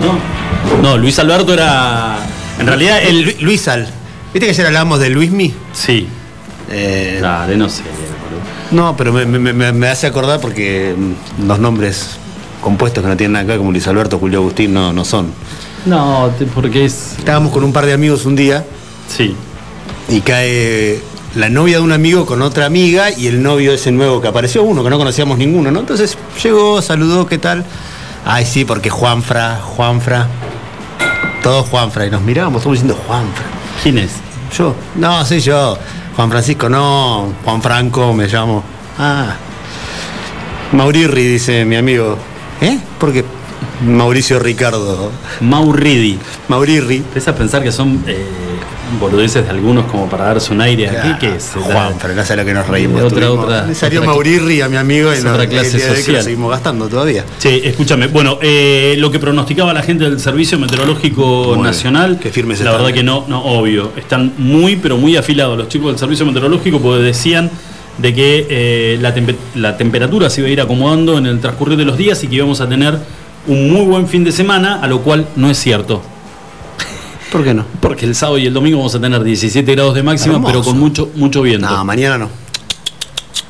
No, no, Luis Alberto era. En realidad, el el. Lu- Luis Al. ¿Viste que ayer hablábamos de Luismi? Sí, Eh, dale, no sé. No, pero me, me- me- me hace acordar porque mm, los nombres compuestos que no tienen ver, como Luis Alberto, Julio Agustín, no, no son. No, porque es. Estábamos con un par de amigos un día Sí. y cae la novia de un amigo con otra amiga y el novio ese nuevo que apareció, uno que no conocíamos ninguno, ¿no? Entonces llegó, saludó, ¿qué tal? Ay, sí, porque Juanfra, Juanfra, todos Juanfra, y nos mirábamos, todos diciendo Juanfra. ¿Quién es? Yo, no, soy yo. Juan Francisco, no. Juan Franco, me llamo. Ah. Maurirri, dice mi amigo. ¿Eh? Porque Mauricio Ricardo. Maurridi. Maurirri. Empieza a pensar que son eh, boludeces de algunos como para darse un aire aquí. ¿Qué es? Juan, pero no sé lo que nos reímos. Otra, otra- Le salió otra- Maurirri a mi amigo y otra clase que social. lo seguimos gastando todavía. Sí, escúchame. Bueno, eh, lo que pronosticaba la gente del Servicio Meteorológico Bueno, Nacional, qué firmes la verdad que no, no, obvio. Están muy, pero muy afilados los chicos del Servicio Meteorológico porque decían de que eh, la, tempe- la temperatura se iba a ir acomodando en el transcurrir de los días y que íbamos a tener un muy buen fin de semana, a lo cual no es cierto. ¿Por qué no? Porque el sábado y el domingo vamos a tener 17 grados de máxima, Hermoso. pero con mucho, mucho viento. No, mañana no.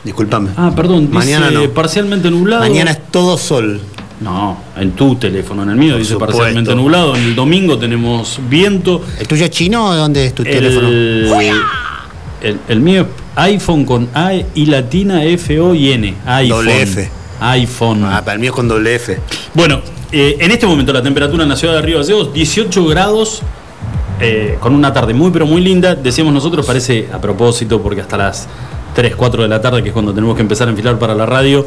Disculpame. Ah, perdón, dice Mañana no. parcialmente nublado. Mañana es todo sol. No, en tu teléfono, en el mío Por dice supuesto. parcialmente nublado. En el domingo tenemos viento. ¿El tuyo es chino o dónde es tu teléfono? El, el, el mío es iPhone con A y latina F O y N. iPhone. Doble F. iPhone. Ah, para el mío es con doble F. Bueno, eh, en este momento la temperatura en la ciudad de Río Gallegos, 18 grados, eh, con una tarde muy pero muy linda. Decíamos nosotros, parece a propósito, porque hasta las 3, 4 de la tarde, que es cuando tenemos que empezar a enfilar para la radio,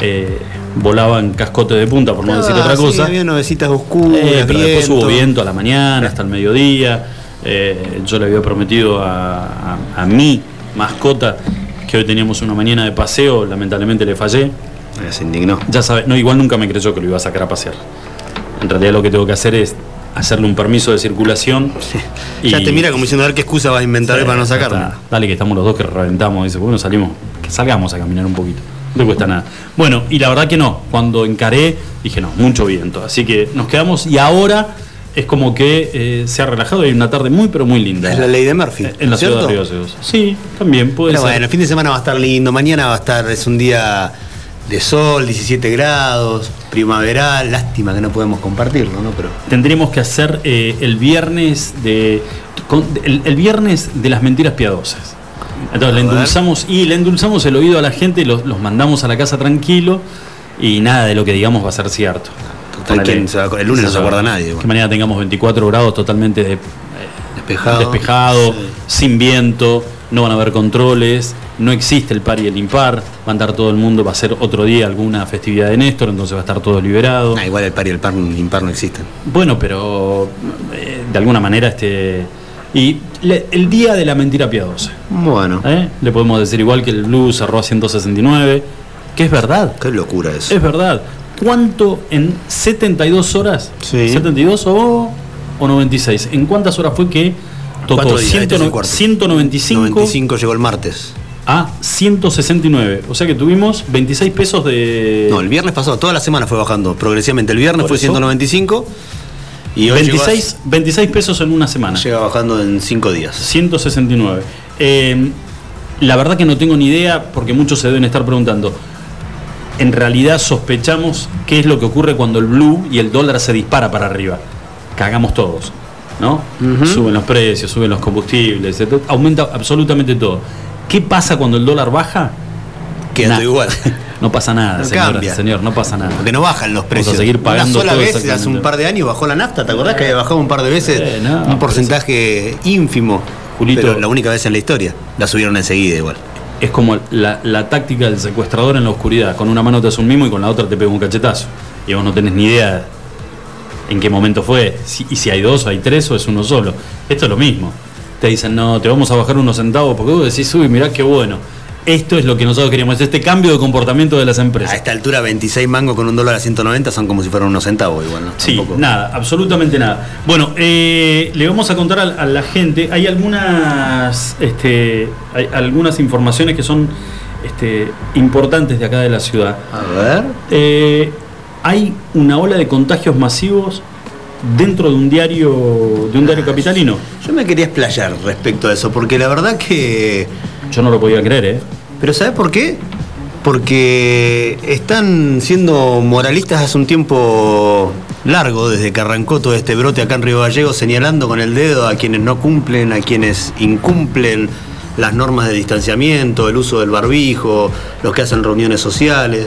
eh, volaban cascote de punta, por no decir Ah, otra sí, cosa. había nubecitas oscuras, Eh, pero después hubo viento a la mañana, hasta el mediodía. Eh, yo le había prometido a, a- a mi mascota que hoy teníamos una mañana de paseo, lamentablemente le fallé. Se indignó. Ya sabes, no, igual nunca me creyó que lo iba a sacar a pasear. En realidad lo que tengo que hacer es hacerle un permiso de circulación. Ya te mira como diciendo a ver qué excusa va a inventar Sí, para no sacarlo. Dale que estamos los dos que reventamos. Dice, bueno, salimos, que salgamos a caminar un poquito. No te cuesta nada. Bueno, y la verdad que no. Cuando encaré, dije, no, mucho viento. Así que nos quedamos y ahora es como que eh, se ha relajado y hay una tarde muy, pero muy linda. Es la ley de Murphy. Eh, En la ¿cierto? ciudad de Río Gallegos. Sí, también puede Pero ser. bueno, el fin de semana va a estar lindo, mañana va a estar, es un día de sol, 17 grados, primaveral, lástima que no podemos compartirlo, ¿no? Pero Tendríamos que hacer eh, el viernes de. con- el, el viernes de las mentiras piadosas. Entonces le endulzamos y le endulzamos el oído a la gente, los, los mandamos a la casa tranquilo y nada de lo que digamos va a ser cierto. Total, ¿quién se va a acu- el lunes no se acuerda nadie, Que bueno. mañana tengamos 24 grados totalmente de- despejado. despejado, Sí. sin viento, no van a haber controles, no existe el par y el impar, va a andar todo el mundo, va a ser otro día alguna festividad de Néstor, entonces va a estar todo liberado. Ah, igual el par y el par impar no existen. Bueno, pero eh, de alguna manera este. Y le- el día de la mentira piadosa. Bueno, ¿eh? Le podemos decir igual que el Blue cerró a 169, que es verdad. qué locura eso. Es verdad. ¿Cuánto en 72 horas? Sí. ¿72 o, o 96? ¿En cuántas horas fue que tocó Cuatro días, este es el 100 cuarto. 195 95 llegó el martes. A 169? O sea que tuvimos 26 pesos de. No, el viernes pasado, toda la semana fue bajando progresivamente. El viernes fue eso. 195 y hoy llegó a- 26, 26 pesos en una semana. llega bajando en 5 días. 169. Eh, la verdad que no tengo ni idea porque muchos se deben estar preguntando. En realidad sospechamos qué es lo que ocurre cuando el blue y el dólar se dispara para arriba. Cagamos todos, ¿no? Suben los precios, suben los combustibles, etc. aumenta absolutamente todo. ¿Qué pasa cuando el dólar baja? Queda Nah. todo igual. No pasa nada, No señora, cambia. señor, no pasa nada. Porque no bajan los Vamos a precios. seguir pagando Una sola todo vez, hace un par de años bajó la nafta, ¿te acordás que había bajado un par de veces? Eh, no, un porcentaje ínfimo. Julito- pero la única vez en la historia. La subieron enseguida igual. Es como la, la táctica del secuestrador en la oscuridad. Con una mano te hace un mimo y con la otra te pega un cachetazo. Y vos no tenés ni idea en qué momento fue. Si- y si hay dos, hay tres o es uno solo. Esto es lo mismo. Te dicen, no, te vamos a bajar unos centavos porque vos decís, uy, mirá qué bueno. Esto es lo que nosotros queríamos, es este cambio de comportamiento de las A empresas. esta altura, 26 mangos con un dólar a 190 son como si fueran unos centavos igual, ¿no? Sí, Tampoco- nada, absolutamente nada. Bueno, eh, le vamos a contar a, a la gente, hay algunas, este, hay algunas informaciones que son este, importantes de acá de la ciudad. A ver. Eh, hay una ola de contagios masivos dentro de un diario de un diario capitalino. Yo me quería explayar respecto a eso, porque la verdad que. Yo no lo podía creer, ¿eh? Pero ¿sabes por qué? Porque están siendo moralistas hace un tiempo largo, desde que arrancó todo este brote acá en Río Gallegos, señalando con el dedo a quienes no cumplen, a quienes incumplen las normas de distanciamiento, el uso del barbijo, los que hacen reuniones sociales.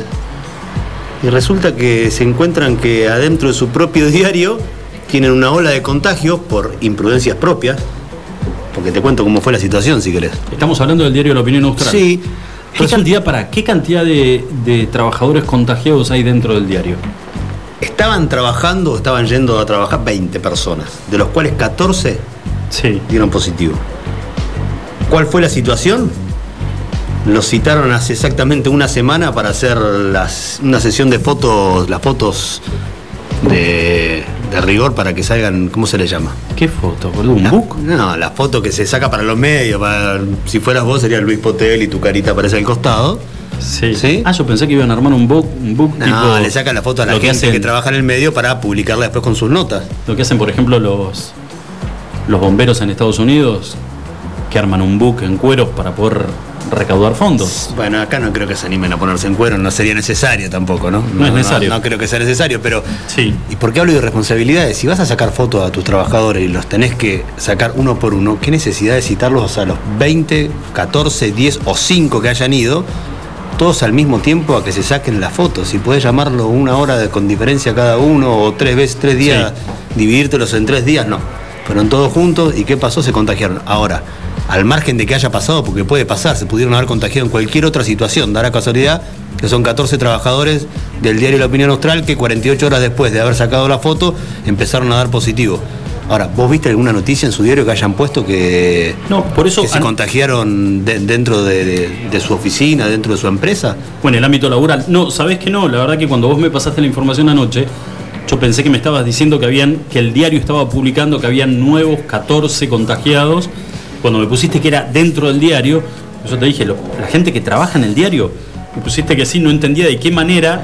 Y resulta que se encuentran que adentro de su propio diario tienen una ola de contagios por imprudencias propias. Porque te cuento cómo fue la situación, si querés. Estamos hablando del diario La Opinión Austral. Sí. ¿Qué cantidad, para, ¿Qué cantidad de, de trabajadores contagiados hay dentro del diario? Estaban trabajando, estaban yendo a trabajar 20 personas, de los cuales 14 Sí. dieron positivo. ¿Cuál fue la situación? Los citaron hace exactamente una semana para hacer las- una sesión de fotos, las fotos de, de rigor para que salgan, ¿cómo se le llama? ¿Qué foto, boludo? ¿Un La- book? No, la foto que se saca para los medios. para- si fueras vos sería Luis Potel y tu carita aparece al costado. Sí. ¿Sí? Ah, yo pensé que iban a armar un book, un book No, tipo. le sacan la foto a la lo que gente hacen- que trabaja en el medio para publicarla después con sus notas. Lo que hacen, por ejemplo, los, los bomberos en Estados Unidos, que arman un book en cueros para poder recaudar fondos. Bueno, acá no creo que se animen a ponerse en cuero, no sería necesario tampoco, ¿no? No es necesario. No, creo que sea necesario, pero. Sí. ¿Y por qué hablo de responsabilidades? Si vas a sacar fotos a tus trabajadores y los tenés que sacar uno por uno, ¿qué necesidad de citarlos a los 20, 14, 10 o 5 que hayan ido? Todos al mismo tiempo a que se saquen las fotos. Si podés llamarlo una hora de- con diferencia cada uno o tres veces, tres días, dividírtelos en tres días, no. Fueron todos juntos y ¿qué pasó? Se contagiaron. Ahora, al margen de que haya pasado, porque puede pasar, se pudieron haber contagiado en cualquier otra situación, dará casualidad que son 14 trabajadores del diario La Opinión Austral que 48 horas después de haber sacado la foto empezaron a dar positivo. Ahora, ¿vos viste alguna noticia en su diario que hayan puesto que, No, por eso. que se contagiaron de- dentro de, de- de su oficina, dentro de su empresa? Bueno, el ámbito laboral. No, ¿sabés que no? La verdad que cuando vos me pasaste la información anoche, yo pensé que me estabas diciendo que habían, que el diario estaba publicando que habían nuevos 14 contagiados. Cuando me pusiste que era dentro del diario, yo te dije, la gente que trabaja en el diario, me pusiste que sí, no entendía de qué manera,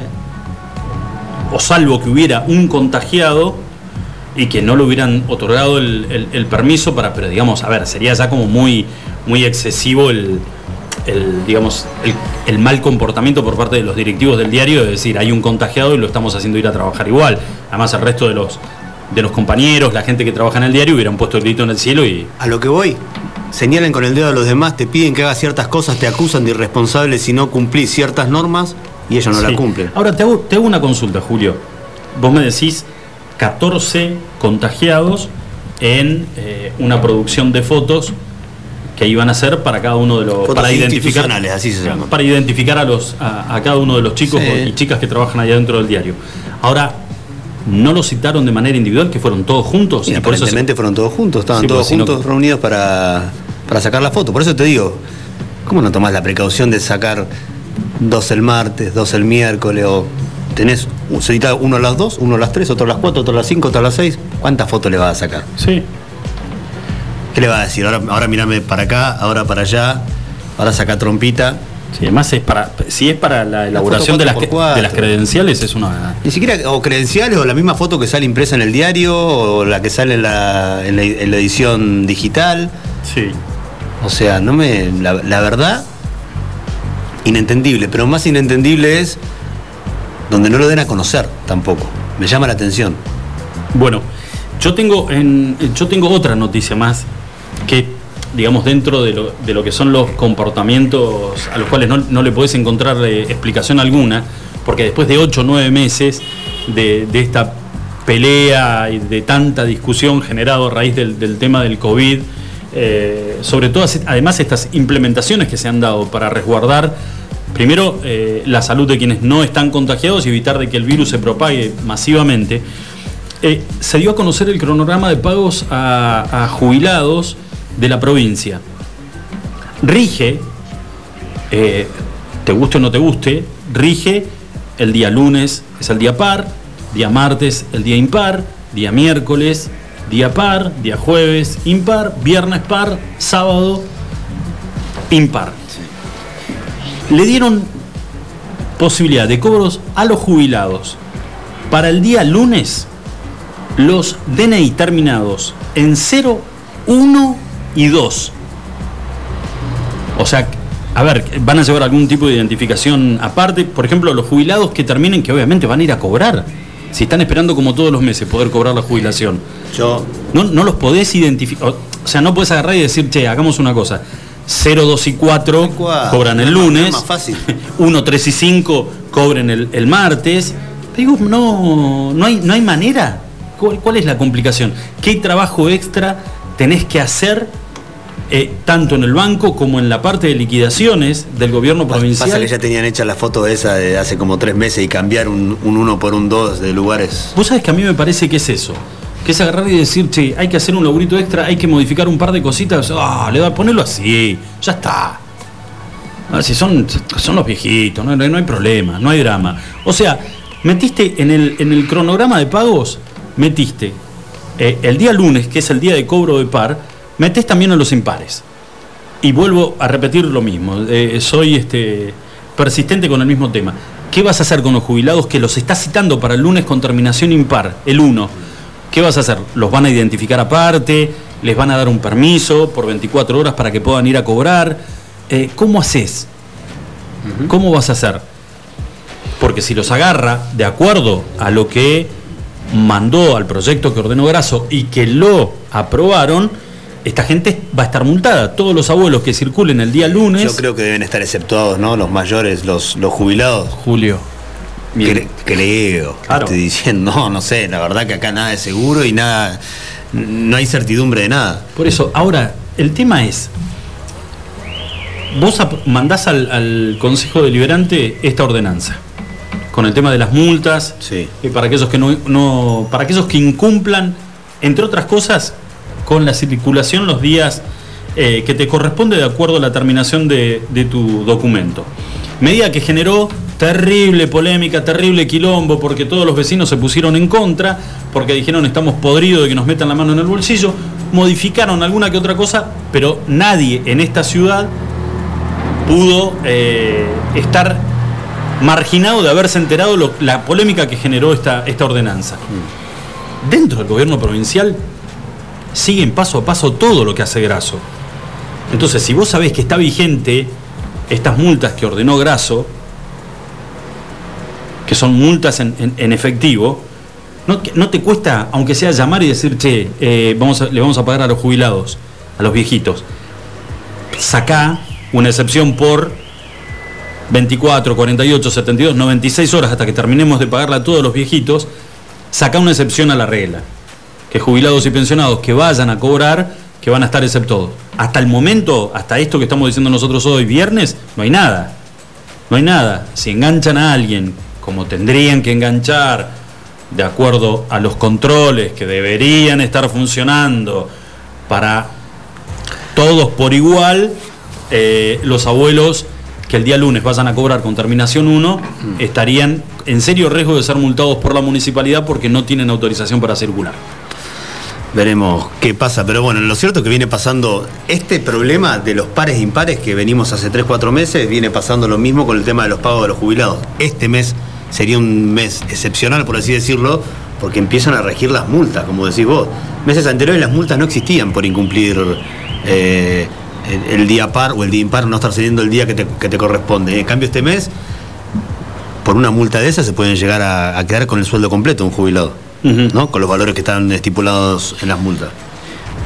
o salvo que hubiera un contagiado y que no le hubieran otorgado el, permiso para, pero digamos, a ver, sería ya como muy, muy excesivo el, digamos, el, el mal comportamiento por parte de los directivos del diario, de decir, hay un contagiado y lo estamos haciendo ir a trabajar igual. Además, el resto de los, de los compañeros, la gente que trabaja en el diario, hubieran puesto el grito en el cielo y... A lo que voy, señalan con el dedo a los demás, te piden que hagas ciertas cosas, te acusan de irresponsable si no cumplís ciertas normas y ellos no Sí. la cumplen. Ahora, te hago, te hago una consulta, Julio. Vos me decís 14 contagiados en eh, una producción de fotos que iban a hacer para cada uno de los Fotos para identificar así se llama. para identificar a los a, a cada uno de los chicos Sí. y chicas que trabajan allá dentro del diario. Ahora no los citaron de manera individual, que fueron todos juntos Y y por eso se- aparentemente fueron todos juntos, estaban Sí, todos juntos reunidos para, para sacar la foto. Por eso te digo, ¿cómo no tomás la precaución de sacar dos el martes, dos el miércoles o tenés cita uno a las dos, uno a las tres, otro a las cuatro, otro a las cinco, otro a las seis? ¿Cuántas fotos le vas a sacar? sí. ¿Qué le vas a decir? Ahora, ahora mirame para acá, ahora para allá, ahora saca trompita. Sí, además es para si es para la elaboración de las, de las credenciales es una Ni siquiera, o credenciales, o la misma foto que sale impresa en el diario, o la que sale en la, en la- en la edición digital. sí. O sea, no me. La, la verdad, inentendible. Pero más inentendible es donde no lo den a conocer tampoco. Me llama la atención. Bueno, yo tengo, en, yo tengo otra noticia más que, digamos, dentro de lo, de lo que son los comportamientos a los cuales no, no le podés encontrar explicación alguna, porque después de ocho o nueve meses de, de esta pelea y de tanta discusión generado a raíz del, del tema del COVID, eh, sobre todo, además, estas implementaciones que se han dado para resguardar primero eh, la salud de quienes no están contagiados y evitar de que el virus se propague masivamente. Eh, se dio a conocer el cronograma de pagos a jubilados de la provincia. Rige, eh, te guste o no te guste, rige el día lunes es el día par, día martes el día impar, día miércoles día par, día jueves impar, viernes par, sábado impar. Le dieron posibilidad de cobros a los jubilados Para el día lunes, los DNI terminados en 0, 1 y 2. O sea, a ver, van a llevar algún tipo de identificación aparte. Por ejemplo, los jubilados que terminen, que obviamente van a ir a cobrar. Si están esperando como todos los meses poder cobrar la jubilación. Yo. No, no los podés identificar. O sea, no podés agarrar y decir, che, hagamos una cosa. 0, 2 y 4 cobran el lunes. Más fácil. 1, 3 y 5 cobren el, el martes. Digo, no, no, hay, no hay manera. ¿Cuál, ¿Cuál es la complicación? ¿Qué trabajo extra tenés que hacer eh, tanto en el banco como en la parte de liquidaciones del gobierno provincial. Pasa que ya tenían hecha la foto esa de hace como tres meses y cambiar un, un uno por un dos de lugares. Vos sabés que a mí me parece que es eso. Que es agarrar y decir, che, hay que hacer un laburito extra, hay que modificar un par de cositas. Ah, le va a ponerlo así, ya está. Ah, si son, son los viejitos, no, no hay problema, no hay drama. O sea, metiste en el, en el cronograma de pagos, metiste eh, el día lunes, que es el día de cobro de par, metes también a los impares. Y vuelvo a repetir lo mismo, eh, soy este, persistente con el mismo tema. ¿Qué vas a hacer con los jubilados que los estás citando para el lunes con terminación impar, el 1? ¿Qué vas a hacer? ¿Los van a identificar aparte? ¿Les van a dar un permiso por 24 horas para que puedan ir a cobrar? Eh, ¿Cómo haces? ¿Cómo vas a hacer? Porque si los agarra de acuerdo a lo que mandó al proyecto que ordenó Graso y que lo aprobaron, esta gente va a estar multada. Todos los abuelos que circulen el día lunes. Yo creo que deben estar exceptuados, ¿no? Los mayores, los, los jubilados. Julio. Cre creo. Claro. Estoy diciendo, no, no sé, la verdad que acá nada es seguro y nada, no hay certidumbre de nada. Por eso, ahora, el tema es, vos mandás al, al Consejo Deliberante esta ordenanza con el tema de las multas sí. y para aquellos que no, no, para aquellos que incumplan entre otras cosas con la circulación los días eh, que te corresponde de acuerdo a la terminación de, de, tu documento. Medida que generó terrible polémica, terrible quilombo, porque todos los vecinos se pusieron en contra, porque dijeron estamos podridos de que nos metan la mano en el bolsillo, modificaron alguna que otra cosa, pero nadie en esta ciudad pudo eh, estar marginado de haberse enterado la polémica que generó esta, esta ordenanza. Dentro del gobierno provincial siguen paso a paso todo lo que hace Graso. Entonces, si vos sabés que está vigente estas multas que ordenó Graso, que son multas en, en, efectivo, no, no, te cuesta, aunque sea llamar y decir, che, eh, vamos le vamos a pagar a los jubilados, a los viejitos. Sacá una excepción por 24, 48, 72, 96 horas hasta que terminemos de pagarla a todos los viejitos, saca una excepción a la regla que jubilados y pensionados que vayan a cobrar, que van a estar exceptos. Hasta el momento, hasta esto que estamos diciendo nosotros hoy, viernes, no hay nada. No hay nada. Si enganchan a alguien como tendrían que enganchar, de acuerdo a los controles que deberían estar funcionando para todos por igual, eh, los abuelos que el día lunes vayan a cobrar con terminación 1 estarían en serio riesgo de ser multados por la municipalidad porque no tienen autorización para circular. Veremos qué pasa, pero bueno, lo cierto es que viene pasando este problema de los pares e impares que venimos hace 3, 4 meses, viene pasando lo mismo con el tema de los pagos de los jubilados. Este mes sería un mes excepcional, por así decirlo, porque empiezan a regir las multas, como decís vos. Meses anteriores las multas no existían por incumplir eh, el, día par o el día impar, no estar saliendo el día que te, que te corresponde. En cambio, este mes, por una multa de esas, se pueden llegar a, a quedar con el sueldo completo un jubilado. Uh -huh. ¿no? con los valores que están estipulados en las multas.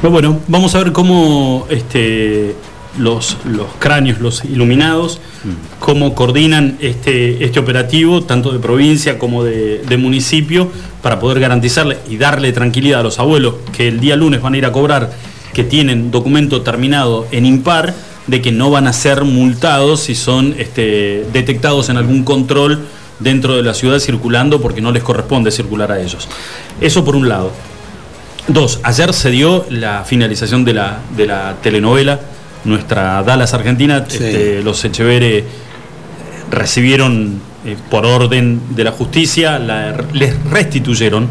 Bueno, vamos a ver cómo este, los, los cráneos, los iluminados, mm. cómo coordinan este, este operativo, tanto de provincia como de, de, municipio, para poder garantizarle y darle tranquilidad a los abuelos que el día lunes van a ir a cobrar, que tienen documento terminado en impar, de que no van a ser multados si son este, detectados en algún control dentro de la ciudad circulando porque no les corresponde circular a ellos. Eso por un lado. Dos, ayer se dio la finalización de la, de la telenovela, nuestra Dallas Argentina, sí. este, los Echeverre recibieron eh, por orden de la justicia, la, les restituyeron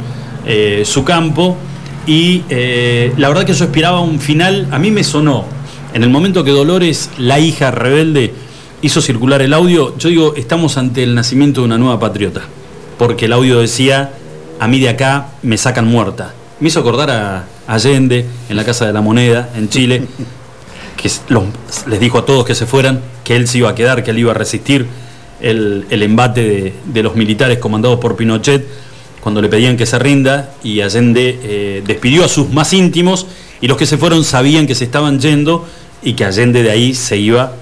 eh, su campo y eh, la verdad que yo esperaba un final, a mí me sonó, en el momento que Dolores, la hija rebelde, hizo circular el audio, yo digo, estamos ante el nacimiento de una nueva patriota, porque el audio decía, a mí de acá me sacan muerta. Me hizo acordar a Allende en la Casa de la Moneda, en Chile, que les dijo a todos que se fueran, que él se iba a quedar, que él iba a resistir el, embate de, los militares comandados por Pinochet cuando le pedían que se rinda y Allende eh, despidió a sus más íntimos y los que se fueron sabían que se estaban yendo y que Allende de ahí se iba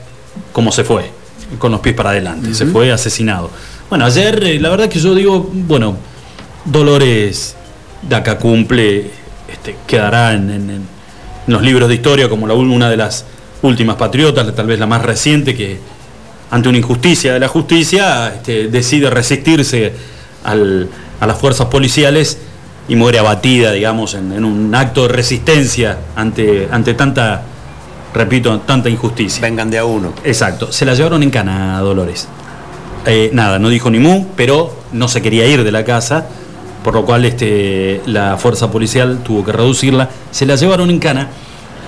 como se fue, con los pies para adelante, se fue asesinado. Bueno, ayer eh, la verdad que yo digo, bueno, Dolores de acá cumple, este, quedará en, los libros de historia como la, una de las últimas patriotas, tal vez la más reciente, que ante una injusticia de la justicia este, decide resistirse a las fuerzas policiales y muere abatida, digamos, en, un acto de resistencia ante, ante tanta, repito, tanta injusticia. Vengan de a uno. Exacto. Se la llevaron en cana, Dolores. Eh, nada, no dijo ni mu, pero no se quería ir de la casa, por lo cual este, la fuerza policial tuvo que reducirla. Se la llevaron en cana.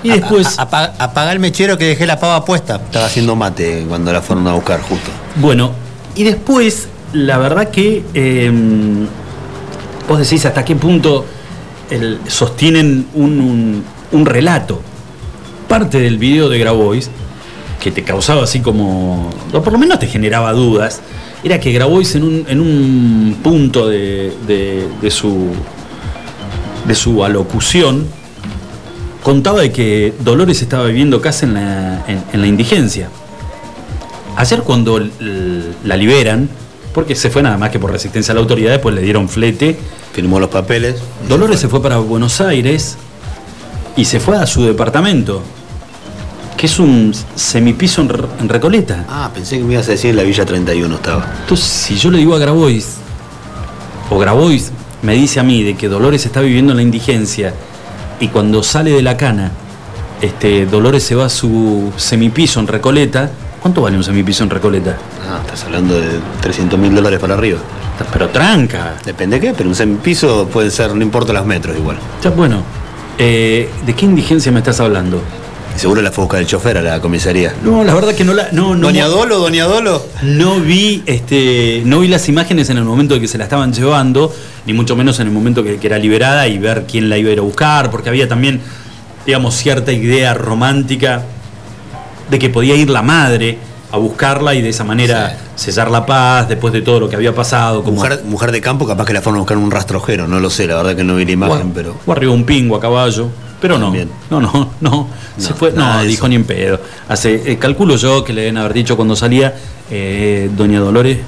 Y después. Apaga, el mechero que dejé la pava puesta. Estaba haciendo mate cuando la fueron a buscar, justo. Bueno, y después, la verdad que. Em, vos decís hasta qué punto sostienen un, relato. Parte del video de Grabois, que te causaba así como. o por lo menos te generaba dudas, era que Grabois en un, en un punto de, de, su. de su alocución contaba de que Dolores estaba viviendo casi en la, en la indigencia. Ayer cuando la liberan, porque se fue nada más que por resistencia a la autoridad, después le dieron flete. Firmó los papeles. Dolores se fue. para Buenos Aires y se fue a su departamento, que es un semipiso en, Recoleta. Ah, pensé que me ibas a decir en la Villa 31 estaba. Entonces, si yo le digo a Grabois, o Grabois me dice a mí de que Dolores está viviendo en la indigencia y cuando sale de la cana, este, Dolores se va a su semipiso en Recoleta, ¿Cuánto vale un semipiso en Recoleta? Ah, estás hablando de 300 mil dólares para arriba. Pero tranca. Depende de qué, pero un semipiso puede ser, no importa los metros igual. Ya, bueno, eh, ¿de qué indigencia me estás hablando? seguro la fue a buscar el chofer a la comisaría. No, la verdad que no la. No, no, Doña Dolo, Doña Dolo. No vi, este, no vi las imágenes en el momento de que se la estaban llevando, ni mucho menos en el momento que, que era liberada y ver quién la iba a ir a buscar, porque había también, digamos, cierta idea romántica de que podía ir la madre a buscarla y de esa manera sellar la paz después de todo lo que había pasado. Como... Mujer, de campo, capaz que la fueron a buscar un rastrojero, no lo sé, la verdad que no vi la imagen, pero. O arriba un pingo a caballo, pero no. No, no, no. Se fue, no, dijo ni en pedo. Hace, eh, calculo yo que le deben haber dicho cuando salía, eh, Doña Dolores,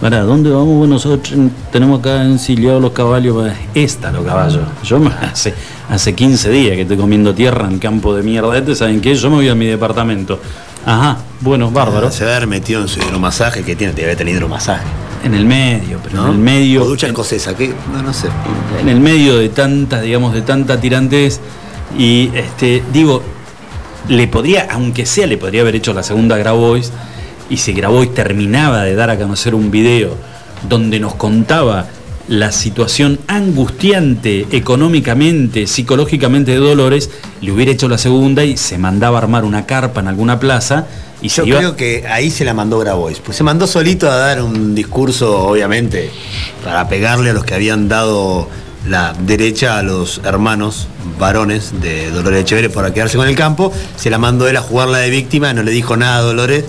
¿para dónde vamos nosotros? Tenemos acá ensillado los caballos. Esta los caballos. Yo me hace hace 15 días que estoy comiendo tierra en campo de mierda este, ¿saben qué? Yo me voy a mi departamento. Ajá, bueno, bárbaro. Se debe haber metido en su hidromasaje que tiene, debe tener hidromasaje. En el medio, pero en el medio. O ducha escocesa, que no, no sé. En el medio de tanta, digamos, de tanta tirantes. Y este, digo, le podría, aunque sea, le podría haber hecho la segunda Grabois. Y si Grabois terminaba de dar a conocer un video donde nos contaba la situación angustiante económicamente, psicológicamente de Dolores, le hubiera hecho la segunda y se mandaba a armar una carpa en alguna plaza. Y Yo creo que ahí se la mandó Grabois, pues se mandó solito a dar un discurso, obviamente, para pegarle a los que habían dado la derecha a los hermanos varones de Dolores Echeverri para quedarse con el campo, se la mandó él a jugarla de víctima, no le dijo nada a Dolores.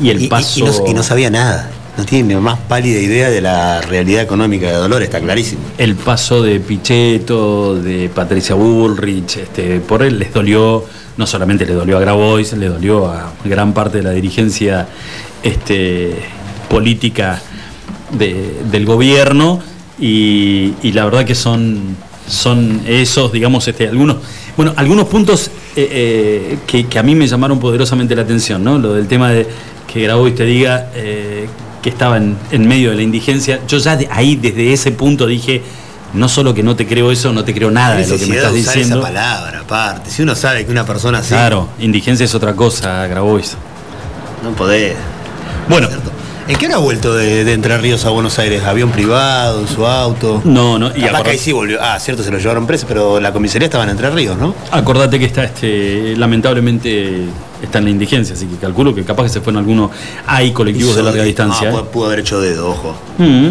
Y el paso... y no sabía nada no tiene ni más pálida idea de la realidad económica de Dolores, está clarísimo. El paso de Pichetto, de Patricia Bullrich, este, por él les dolió, no solamente le dolió a Grabois, le dolió a gran parte de la dirigencia este, política del gobierno y, la verdad que son, son esos, digamos, este, algunos, bueno, algunos puntos eh, eh, que, a mí me llamaron poderosamente la atención, ¿no? Lo del tema de que Grabois te diga eh, que estaba en, medio de la indigencia, yo ya de ahí, desde ese punto, dije, no solo que no te creo eso, no te creo nada de lo que me estás diciendo. esa palabra, aparte. Si uno sabe que una persona así. Claro, indigencia es otra cosa, Grabois. No podés. Bueno. ¿En qué hora ha vuelto de, Entre Ríos a Buenos Aires? ¿Avión privado, en su auto? No, no. Y acá ahí sí volvió. Ah, cierto, se lo llevaron preso, pero la comisaría estaba en Entre Ríos, ¿no? Acordate que está, este, lamentablemente, está en la indigencia, así que calculo que capaz que se fueron algunos. Hay colectivos de larga distancia. No, ¿eh? pudo haber hecho dedo, ojo. Mm.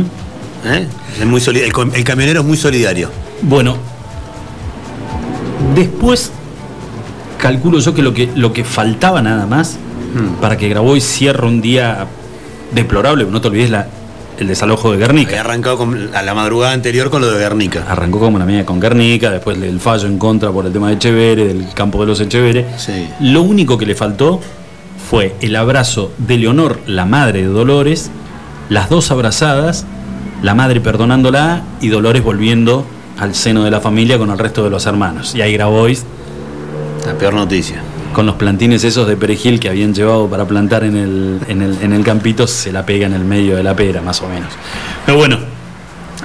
¿Eh? Es muy el, el camionero es muy solidario. Bueno, después calculo yo que lo que, lo que faltaba nada más hmm. para que Grabois cierre un día deplorable, no te olvides la, el desalojo de Guernica. Había arrancado a la madrugada anterior con lo de Guernica. Arrancó como la mía con Guernica, después del fallo en contra por el tema de Echevere, del campo de los Echevere. Lo único que le faltó fue el abrazo de Leonor, la madre de Dolores, las dos abrazadas, la madre perdonándola y Dolores volviendo al seno de la familia con el resto de los hermanos. Y ahí Grabois. La peor noticia con los plantines esos de perejil que habían llevado para plantar en el, en el, campito, se la pega en el medio de la pera, más o menos. Pero bueno,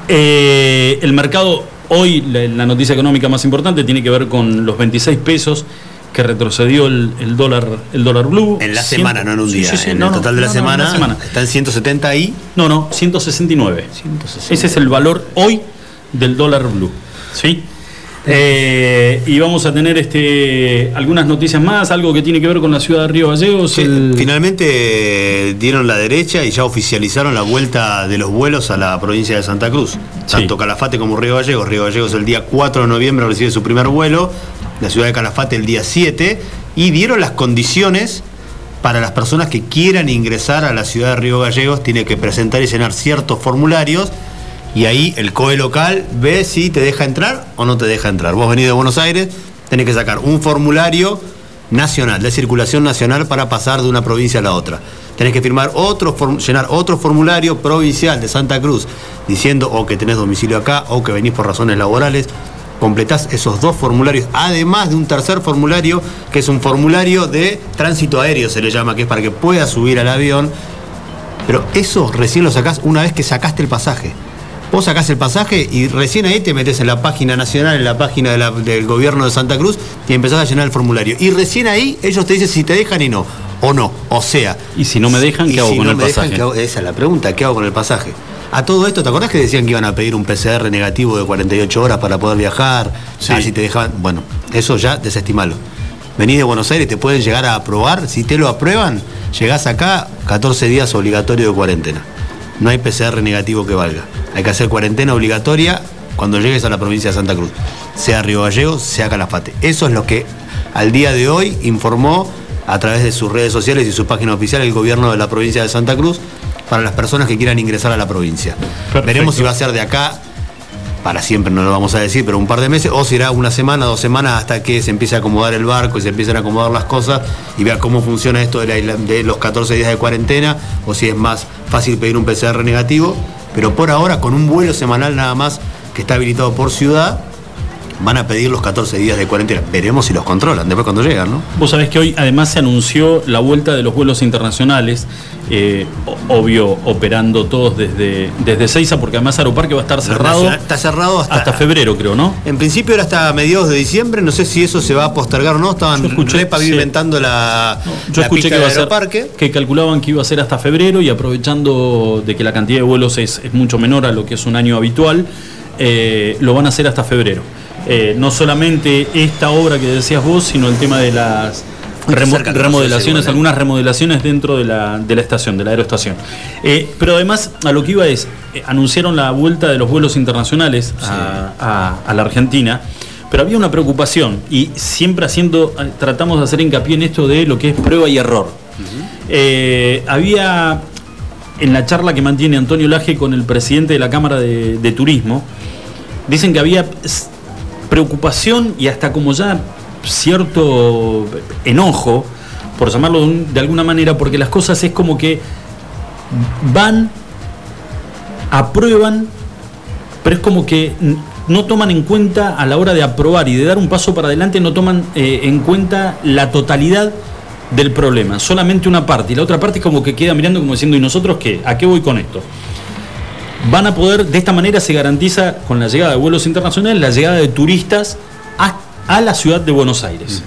eh, el mercado, hoy la, noticia económica más importante tiene que ver con los 26 pesos que retrocedió el, dólar el dólar blue. En la semana, no en un día. en el total de la, semana, está en 170 ahí. No, no, 169. 169. Ese es el valor hoy del dólar blue. ¿Sí? Eh, y vamos a tener este, algunas noticias más, algo que tiene que ver con la ciudad de Río Gallegos. Finalmente dieron la derecha y ya oficializaron la vuelta de los vuelos a la provincia de Santa Cruz. Tanto Calafate como Río Gallegos. Río Gallegos el día 4 de noviembre recibe su primer vuelo, la ciudad de Calafate el día 7, y dieron las condiciones para las personas que quieran ingresar a la ciudad de Río Gallegos, tiene que presentar y llenar ciertos formularios y ahí el COE local ve si te deja entrar o no te deja entrar. Vos venís de Buenos Aires, tenés que sacar un formulario nacional, de circulación nacional para pasar de una provincia a la otra. Tenés que firmar otro, llenar otro formulario provincial de Santa Cruz diciendo o que tenés domicilio acá o que venís por razones laborales. Completás esos dos formularios, además de un tercer formulario, que es un formulario de tránsito aéreo, se le llama, que es para que puedas subir al avión. Pero eso recién lo sacás una vez que sacaste el pasaje. Vos sacás el pasaje y recién ahí te metes en la página nacional, en la página del gobierno de Santa Cruz y empezás a llenar el formulario. Y recién ahí ellos te dicen si te dejan y no, o no. O sea. Y si no me dejan, ¿qué hago con el pasaje? esa es la pregunta, ¿qué hago con el pasaje? A todo esto, ¿te acordás que decían que iban a pedir un PCR negativo de 48 horas para poder viajar? Sí. si te dejaban. Bueno, eso ya desestimalo. Venís de Buenos Aires, te pueden llegar a aprobar. Si te lo aprueban, llegás acá 14 días obligatorio de cuarentena. No hay PCR negativo que valga. Hay que hacer cuarentena obligatoria cuando llegues a la provincia de Santa Cruz, sea Río Gallegos, sea Calafate. Eso es lo que al día de hoy informó a través de sus redes sociales y su página oficial el gobierno de la provincia de Santa Cruz para las personas que quieran ingresar a la provincia. Veremos si va a ser de acá para siempre no lo vamos a decir, pero un par de meses, o será una semana, dos semanas hasta que se empiece a acomodar el barco y se empiecen a acomodar las cosas y vea cómo funciona esto de, de los 14 días de cuarentena, o si es más fácil pedir un PCR negativo pero por ahora con un vuelo semanal nada más que está habilitado por ciudad, van a pedir los 14 días de cuarentena. Veremos si los controlan después cuando llegan, ¿no? Vos sabés que hoy además se anunció la vuelta de los vuelos internacionales, eh, obvio operando todos desde, desde Seiza, porque además Aeroparque va a estar cerrado. Está cerrado hasta, hasta febrero, creo, ¿no? En principio era hasta mediados de diciembre, no sé si eso se va a postergar o no. Estaban repavimentando la. yo escuché que, iba a ser, que calculaban que iba a ser hasta febrero y aprovechando de que la cantidad de vuelos es, mucho menor a lo que es un año habitual, eh, lo van a hacer hasta febrero. Eh, no solamente esta obra que decías vos, sino el tema de las remodelaciones, algunas remodelaciones dentro de la, de la estación, de la aeroestación. Eh, pero además, a lo que iba es, eh, anunciaron la vuelta de los vuelos internacionales a, la Argentina, pero había una preocupación y siempre haciendo, tratamos de hacer hincapié en esto de lo que es prueba y error. había en la charla que mantiene Antonio Laje con el presidente de la Cámara de, de Turismo, dicen que había preocupación y hasta como ya cierto enojo, por llamarlo de alguna manera, porque las cosas es como que van, aprueban, pero es como que no toman en cuenta a la hora de aprobar y de dar un paso para adelante, no toman eh, en cuenta la totalidad del problema, solamente una parte, y la otra parte es como que queda mirando como diciendo, ¿y nosotros qué? ¿A qué voy con esto? Van a poder, de esta manera se garantiza con la llegada de vuelos internacionales la llegada de turistas a, la ciudad de Buenos Aires.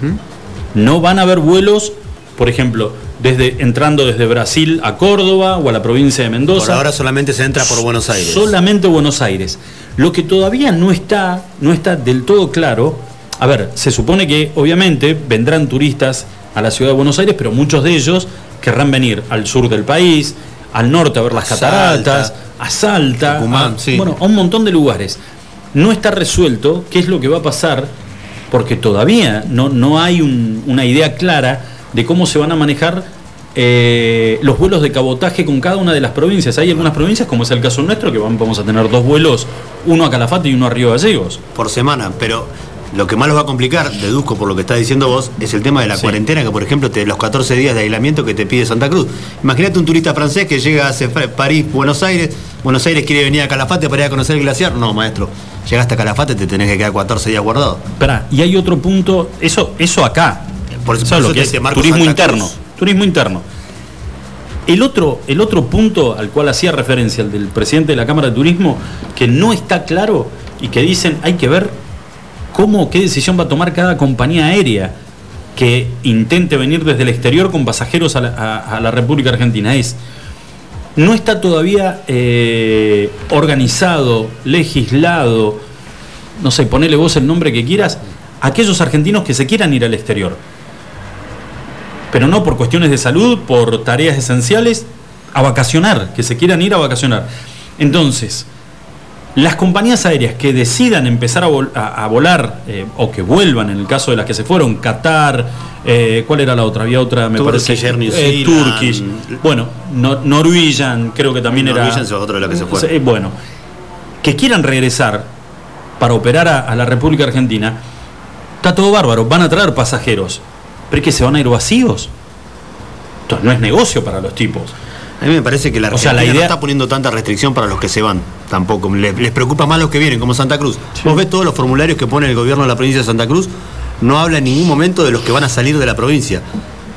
No van a haber vuelos, por ejemplo, desde entrando desde Brasil a Córdoba o a la provincia de Mendoza. Por ahora solamente se entra por Buenos Aires. Solamente Buenos Aires. Lo que todavía no está, no está del todo claro. A ver, se supone que obviamente vendrán turistas a la ciudad de Buenos Aires, pero muchos de ellos querrán venir al sur del país, al norte a ver las cataratas, a Salta, Tucumán, a- sí. bueno, a un montón de lugares. No está resuelto qué es lo que va a pasar, porque todavía no, no hay un- una idea clara de cómo se van a manejar eh, los vuelos de cabotaje con cada una de las provincias. Hay algunas provincias, como es el caso nuestro, que vamos a tener dos vuelos, uno a Calafate y uno a Río Gallegos. por semana, pero lo que más los va a complicar, deduzco por lo que está diciendo vos, es el tema de la Sí. cuarentena, que por ejemplo, te, los 14 días de aislamiento que te pide Santa Cruz. Imagínate un turista francés que llega hace París, Buenos Aires, Buenos Aires quiere venir a Calafate para ir a conocer el glaciar. No, maestro, llegaste a Calafate, te tenés que quedar 14 días guardado. Esperá, y hay otro punto, eso, eso acá. Por eso- ¿Sabes por lo eso que te- es? Turismo Santa interno. Cruz. Turismo interno. El otro, el otro punto al cual hacía referencia el del presidente de la Cámara de Turismo, que no está claro y que dicen hay que ver cómo, qué decisión va a tomar cada compañía aérea que intente venir desde el exterior con pasajeros a la, República Argentina. Es, no está todavía eh, organizado, legislado, no sé, ponele vos el nombre que quieras, aquellos argentinos que se quieran ir al exterior. Pero no por cuestiones de salud, por tareas esenciales, a vacacionar, que se quieran ir a vacacionar. Entonces, las compañías aéreas que decidan empezar a, vol- a- a volar eh, o que vuelvan, en el caso de las que se fueron, Qatar, eh, ¿cuál era la otra? Había otra, me Turkish parece. Air New eh. Turkish. Bueno, no- Norwegian, creo que también era. Norwegian es otro de los que se fueron. Bueno, que quieran regresar para operar a, a la República Argentina, está todo bárbaro, van a traer pasajeros, pero es que se van a ir vacíos. Entonces no es negocio para los tipos. A mí me parece que la O sea, la no idea- está poniendo tanta restricción para los que se van, tampoco. Les, les preocupa más los que vienen, como Santa Cruz. Vos ves todos los formularios que pone el gobierno de la provincia de Santa Cruz, no habla en ningún momento de los que van a salir de la provincia.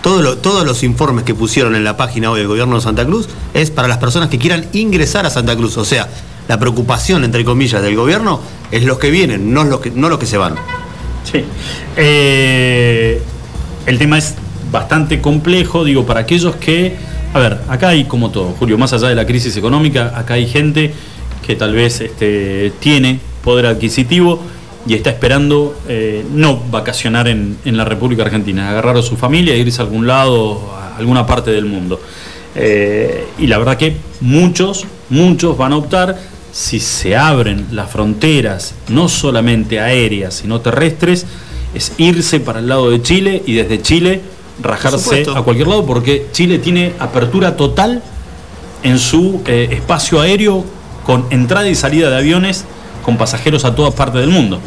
Todo lo- todos los informes que pusieron en la página hoy del gobierno de Santa Cruz es para las personas que quieran ingresar a Santa Cruz. O sea, la preocupación, entre comillas, del gobierno es los que vienen, no los que, no los que se van. Sí. Eh, el tema es bastante complejo, digo, para aquellos que. A ver, acá hay como todo, Julio, más allá de la crisis económica, acá hay gente que tal vez este, tiene poder adquisitivo y está esperando eh, no vacacionar en, en la República Argentina, agarrar a su familia e irse a algún lado, a alguna parte del mundo. Eh, y la verdad que muchos, muchos van a optar, si se abren las fronteras, no solamente aéreas, sino terrestres, es irse para el lado de Chile y desde Chile rajarse a cualquier lado, porque Chile tiene apertura total en su eh, espacio aéreo con entrada y salida de aviones con pasajeros a todas partes del mundo.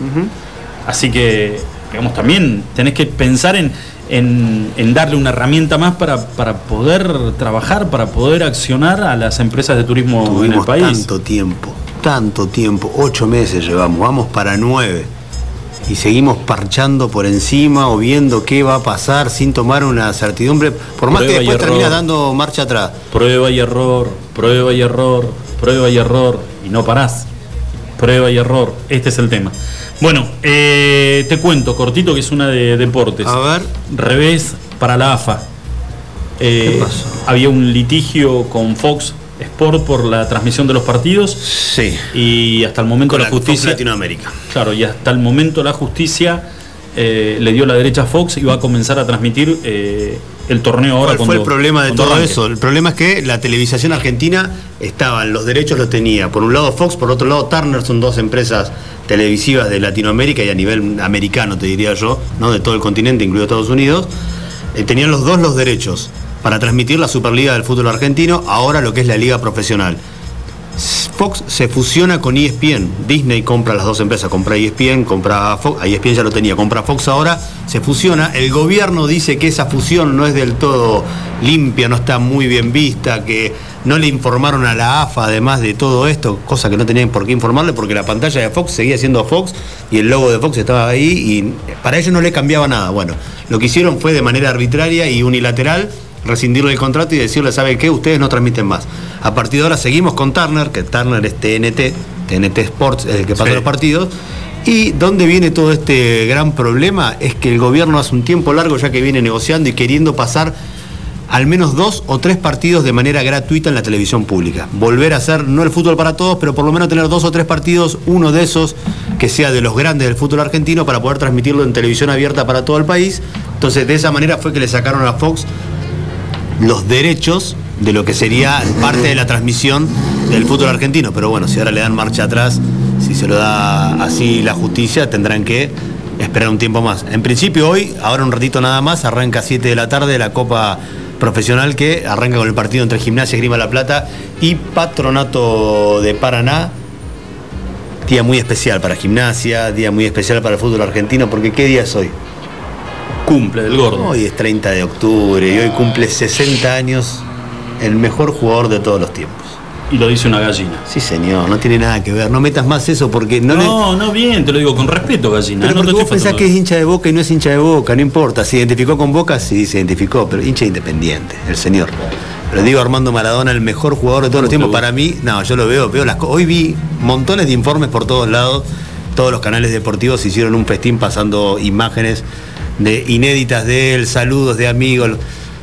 Así que, digamos, también tenés que pensar en, en- en darle una herramienta más para, para poder trabajar, para poder accionar a las empresas de turismo en el país. tanto tiempo, tanto tiempo, ocho meses llevamos, vamos para nueve. Y seguimos parchando por encima o viendo qué va a pasar sin tomar una certidumbre, por más que Prueba después termina dando marcha atrás. Prueba y error, prueba y error, prueba y error, y no parás. Prueba y error, este es el tema. Bueno, eh, te cuento, cortito, que es una de deportes. A ver, Revés para la AFA. Eh, ¿Qué pasó? Había un litigio con Fox Sport por la transmisión de los partidos sí, y hasta el momento con la la Fox justicia... Latinoamérica. Claro, y hasta el momento la justicia eh, le dio la derecha a Fox y va a comenzar a transmitir eh, el torneo ahora. ¿Cuál fue cuando- el problema de todo arranque. eso? El problema es que la televisación argentina estaban, los derechos los tenía. Por un lado Fox, por otro lado Turner, son dos empresas televisivas de Latinoamérica y a nivel americano, te diría yo, no de todo el continente, incluido Estados Unidos. Eh, tenían los dos los derechos para transmitir la Superliga del fútbol argentino, ahora lo que es la liga profesional. Fox se fusiona con ESPN. Disney compra las dos empresas, compra ESPN, compra Fox, ESPN ya lo tenía, compra Fox ahora, se fusiona. El gobierno dice que esa fusión no es del todo limpia, no está muy bien vista, que no le informaron a la AFA además de todo esto, cosa que no tenían por qué informarle porque la pantalla de Fox seguía siendo Fox y el logo de Fox estaba ahí y para ellos no le cambiaba nada. Bueno, lo que hicieron fue de manera arbitraria y unilateral rescindirle el contrato y decirle, ¿sabe qué? Ustedes no transmiten más. A partir de ahora seguimos con Turner, que Turner es TNT, TNT Sports, es el que pasa Sí. los partidos. Y dónde viene todo este gran problema es que el gobierno hace un tiempo largo ya que viene negociando y queriendo pasar al menos dos o tres partidos de manera gratuita en la televisión pública. Volver a hacer, no el fútbol para todos, pero por lo menos tener dos o tres partidos, uno de esos que sea de los grandes del fútbol argentino para poder transmitirlo en televisión abierta para todo el país. Entonces de esa manera fue que le sacaron a Fox los derechos de lo que sería parte de la transmisión del fútbol argentino. Pero bueno, si ahora le dan marcha atrás, si se lo da así la justicia, tendrán que esperar un tiempo más. En principio hoy, ahora un ratito nada más, arranca a 7 de la tarde la Copa Profesional que arranca con el partido entre Gimnasia Grima La Plata y Patronato de Paraná. Día muy especial para Gimnasia, día muy especial para el fútbol argentino, porque ¿qué día es hoy? Cumple del gordo. Hoy es 30 de octubre y hoy cumple 60 años el mejor jugador de todos los tiempos. Y lo dice una gallina. Sí, señor, no tiene nada que ver. No metas más eso porque no No, no, bien, te lo digo con respeto, gallina. Pero no porque vos pensás que es hincha de Boca y no es hincha de Boca, no importa. Se identificó con Boca, sí, se identificó, pero hincha independiente, el señor. Pero digo Armando Maradona, el mejor jugador de todos los ¿Cómo tiempos. Para mí, no, yo lo veo, veo las Hoy vi montones de informes por todos lados. Todos los canales deportivos hicieron un festín pasando imágenes de inéditas de él, saludos de amigos.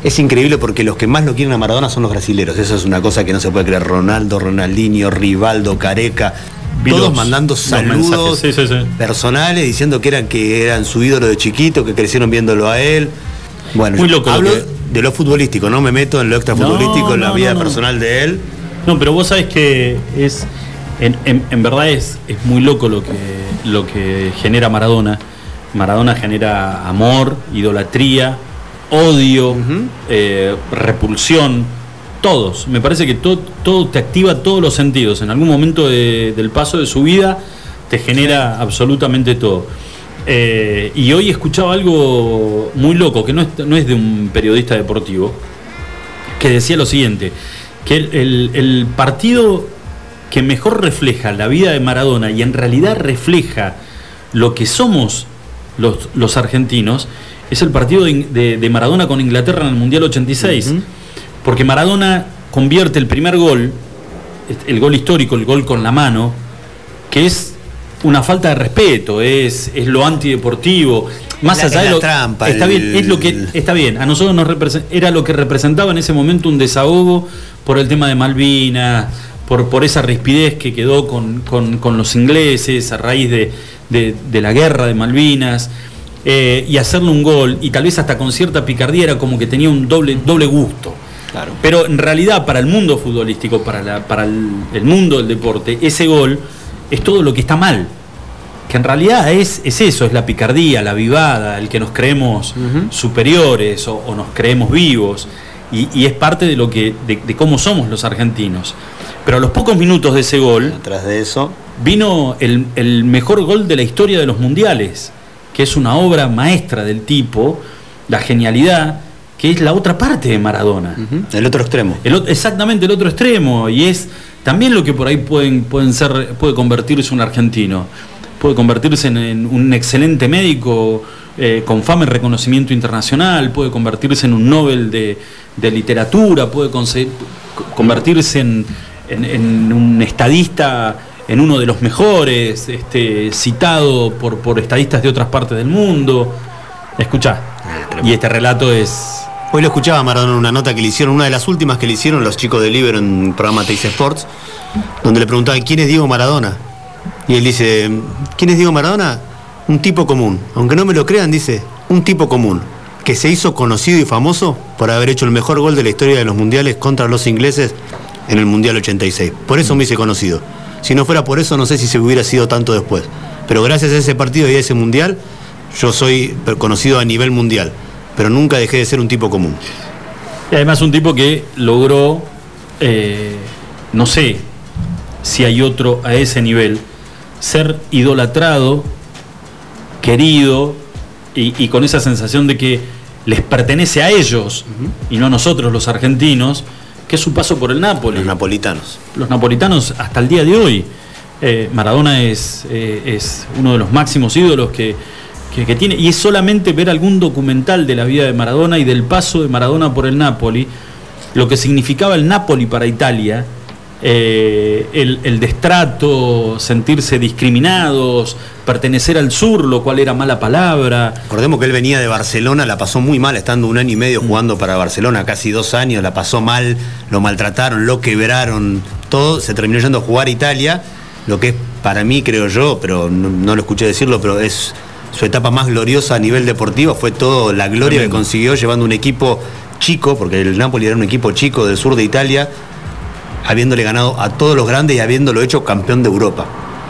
Es increíble porque los que más lo quieren a Maradona son los brasileros. Eso es una cosa que no se puede creer. Ronaldo, Ronaldinho, Rivaldo, Careca. Todos los- mandando saludos mensajes, sí, sí, sí. personales diciendo que eran que eran su ídolo de chiquito, que crecieron viéndolo a él. Bueno, Muy loco lo hablo que- de lo futbolístico, no me meto en lo extrafutbolístico, No, en la no, vida no. personal de él. No, pero vos sabés que es. En, en- en verdad es, es muy loco lo que, lo que genera Maradona. Maradona genera amor, idolatría, odio, eh, repulsión, todos. Me parece que todo, todo te activa todos los sentidos. En algún momento de- del paso de su vida te genera absolutamente todo. Eh, y hoy escuchaba algo muy loco, que no es, no es de un periodista deportivo, que decía lo siguiente, que el, el- el partido que mejor refleja la vida de Maradona y en realidad refleja lo que somos los, los argentinos, es el partido de, de- de Maradona con Inglaterra en el Mundial 86. Porque Maradona convierte el primer gol, el gol histórico, el gol con la mano, que es una falta de respeto, es, es lo antideportivo. Más La- allá de lo trampa, está bien, es lo que está bien. A nosotros nos era lo que representaba en ese momento un desahogo por el tema de Malvinas, por, por esa rispidez que quedó con, con- con los ingleses a raíz de, de- de la guerra de Malvinas. eh, y hacerle un gol, y tal vez hasta con cierta picardía, era como que tenía un doble, doble gusto. Claro. Pero en realidad para el mundo futbolístico, para, la- para el, el mundo del deporte, ese gol es todo lo que está mal. Que en realidad es, es eso, es la picardía, la vivada, el que nos creemos superiores o, o nos creemos vivos. Y, y es parte de lo que, de, de cómo somos los argentinos. Pero a los pocos minutos de ese gol Atrás de eso, vino el, el mejor gol de la historia de los mundiales, que es una obra maestra del tipo, la genialidad, que es la otra parte de Maradona. el otro extremo. El exactamente el otro extremo y es también lo que por ahí pueden, pueden ser puede convertirse un argentino puede convertirse en, en un excelente médico eh, con fama y reconocimiento internacional puede convertirse en un Nobel de, de literatura puede convertirse en, en- en un estadista en uno de los mejores este, citado por, por estadistas de otras partes del mundo escuchá y este relato es Hoy lo escuchaba Maradona en una nota que le hicieron, una de las últimas que le hicieron los chicos de Libero en un programa Teis Sports, donde le preguntaban quién es Diego Maradona. Y él dice, ¿quién es Diego Maradona? Un tipo común. Aunque no me lo crean, dice, un tipo común, que se hizo conocido y famoso por haber hecho el mejor gol de la historia de los mundiales contra los ingleses en el Mundial 86. Por eso me hice conocido. Si no fuera por eso, no sé si se hubiera sido tanto después. Pero gracias a ese partido y a ese mundial, yo soy conocido a nivel mundial. Pero nunca dejé de ser un tipo común. Y además un tipo que logró, eh, no sé si hay otro a ese nivel, ser idolatrado, querido y, y con esa sensación de que les pertenece a ellos y no a nosotros los argentinos, que es su paso por el Nápoles Los napolitanos. los napolitanos hasta el día de hoy. eh, Maradona es, eh, es uno de los máximos ídolos que, que- que tiene. Y es solamente ver algún documental de la vida de Maradona y del paso de Maradona por el Napoli, lo que significaba el Napoli para Italia, eh, el, el destrato, sentirse discriminados, pertenecer al sur, lo cual era mala palabra. Recordemos que él venía de Barcelona, la pasó muy mal, estando un año y medio jugando para Barcelona, casi dos años, la pasó mal, lo maltrataron, lo quebraron, todo, se terminó yendo a jugar a Italia, lo que es para mí, creo yo, pero no, no lo escuché decirlo, pero es su etapa más gloriosa a nivel deportivo, fue todo la gloria que consiguió llevando un equipo chico, porque el Napoli era un equipo chico del sur de Italia, habiéndole ganado a todos los grandes y habiéndolo hecho campeón de Europa.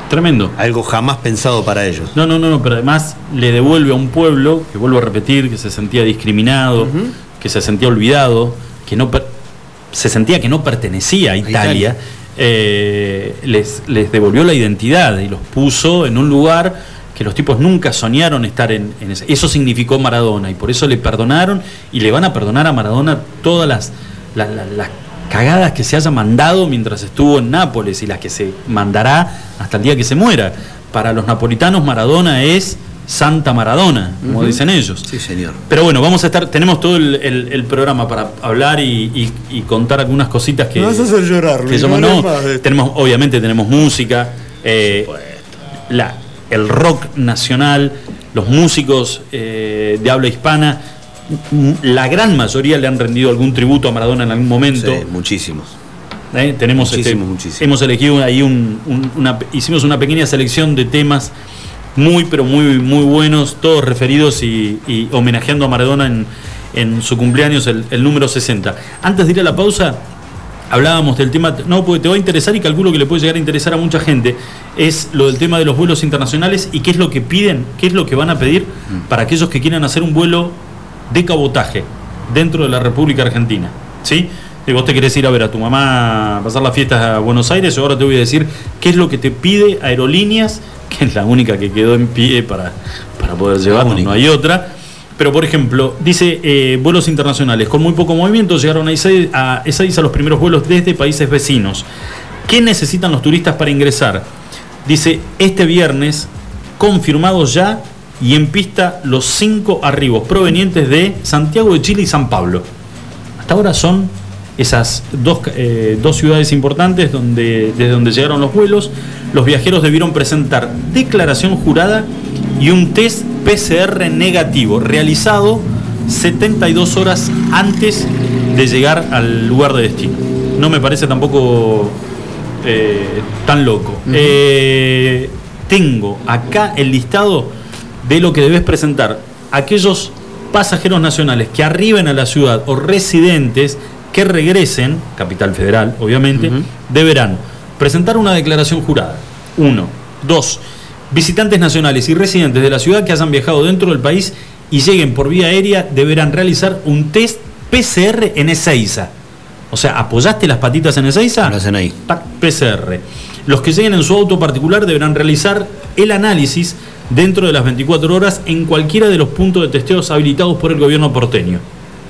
Tremendo. Algo jamás pensado para ellos. No, no, no, no, pero además le devuelve a un pueblo, que vuelvo a repetir, que se sentía discriminado, que se sentía olvidado, que no se sentía que no pertenecía a Italia, eh, les, les devolvió la identidad y los puso en un lugar que los tipos nunca soñaron estar en, ese. Eso significó Maradona y por eso le perdonaron y le van a perdonar a Maradona todas las, las, las cagadas que se haya mandado mientras estuvo en Nápoles y las que se mandará hasta el día que se muera. Para los napolitanos Maradona es Santa Maradona, como dicen ellos. Sí, señor. Pero bueno, vamos a estar, tenemos todo el, programa para hablar y, contar algunas cositas que. No vas a hacer llorar, que no, tenemos, obviamente tenemos música, eh, la, el rock nacional, los músicos eh, de habla hispana la gran mayoría le han rendido algún tributo a Maradona en algún momento. Sí, muchísimos. ¿Eh? Tenemos este, hemos elegido ahí una, hicimos una pequeña selección de temas muy pero muy muy buenos, todos referidos y, homenajeando a Maradona en, su cumpleaños, el, número 60. Antes de ir a la pausa, hablábamos del tema, no, porque te va a interesar y calculo que le puede llegar a interesar a mucha gente, es lo del tema de los vuelos internacionales y qué es lo que piden, qué es lo que van a pedir mm. para aquellos que quieran hacer un vuelo de cabotaje dentro de la República Argentina. ¿Sí? Si vos te querés ir a ver a tu mamá a pasar las fiestas a Buenos Aires, ahora te voy a decir qué es lo que te pide Aerolíneas, que es la única que quedó en pie para, para poder llevarnos, no hay otra. Pero, por ejemplo, dice eh, vuelos internacionales. Con muy poco movimiento llegaron a a Ezeiza los primeros vuelos desde países vecinos. ¿Qué necesitan los turistas para ingresar? Dice, este viernes, confirmados ya y en pista los cinco arribos provenientes de Santiago de Chile y San Pablo. Hasta ahora son esas dos, eh, dos ciudades importantes donde, desde donde llegaron los vuelos. Los viajeros debieron presentar declaración jurada y un test PCR negativo realizado 72 horas antes de llegar al lugar de destino. No me parece tampoco eh, tan loco. Eh, tengo acá el listado de lo que debes presentar. Aquellos pasajeros nacionales que arriben a la ciudad o residentes que regresen, Capital Federal, obviamente, deberán presentar una declaración jurada. Uno. Dos. Visitantes nacionales y residentes de la ciudad que hayan viajado dentro del país y lleguen por vía aérea deberán realizar un test PCR en Ezeiza. O sea, ¿apoyaste las patitas en Ezeiza? Lo hacen ahí. PCR. Los que lleguen en su auto particular deberán realizar el análisis dentro de las 24 horas en cualquiera de los puntos de testeos habilitados por el gobierno porteño.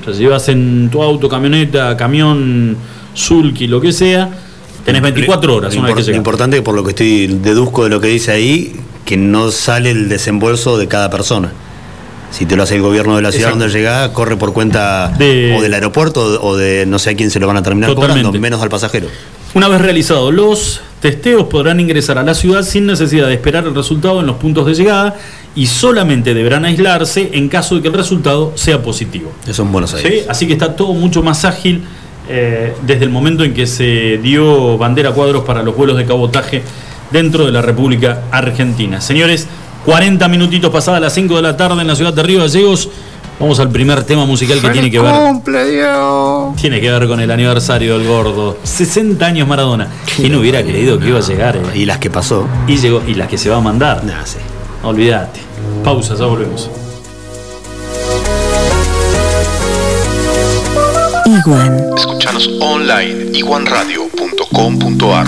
O sea, si llevas en tu auto, camioneta, camión, sulky, lo que sea, tenés 24 horas una vez que Lo importante, por lo que estoy deduzco de lo que dice ahí, que no sale el desembolso de cada persona. Si te lo hace el gobierno de la ciudad donde llega, corre por cuenta o del aeropuerto o de no sé a quién se lo van a terminar cobrando, menos al pasajero. Una vez realizados los testeos, podrán ingresar a la ciudad sin necesidad de esperar el resultado en los puntos de llegada y solamente deberán aislarse en caso de que el resultado sea positivo. Eso es Buenos Aires. Así que está todo mucho más ágil eh, desde el momento en que se dio bandera cuadros para los vuelos de cabotaje dentro de la República Argentina. Señores, 40 minutitos pasadas las 5 de la tarde en la ciudad de Río Gallegos. Vamos al primer tema musical que tiene que ver. Tiene que ver con el aniversario del gordo. 60 años Maradona. ¿Quién hubiera creído que iba a llegar? Eh? Y las que pasó. Y llegó, y las que se va a mandar. Nah, sí. Olvídate. Pausa, ya volvemos. Iguan. Escuchanos online iguanradio.com.ar.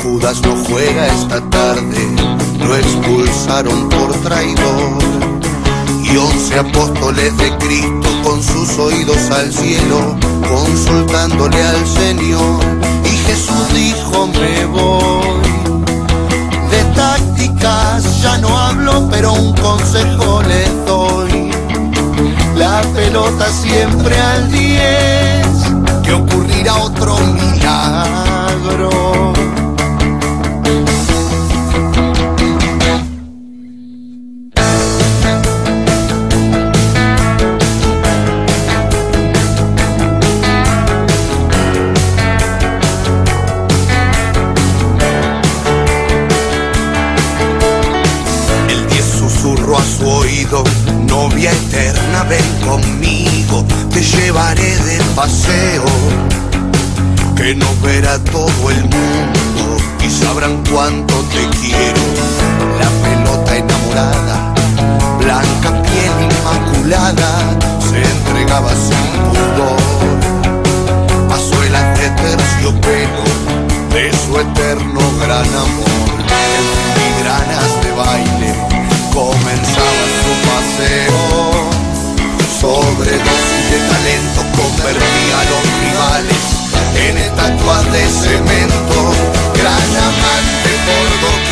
No juega esta tarde lo expulsaron por traidor y y once apóstoles de Cristo con sus oídos al cielo, consultándole al Señor. Y Jesús dijo, me voy. De tácticas ya no hablo, pero un consejo les doy. La pelota siempre al 10, que ocurrirá otro milagro. Paseo, que nos verá todo el mundo y sabrán cuánto te quiero. La pelota enamorada, blanca piel inmaculada, se entregaba sin pudor a suelas de terciopelo de su eterno gran amor, en filigranas de baile comenzaba su paseo. Sobredosis de talento a los rivales en estatuas de cemento. Gran amante por doquier.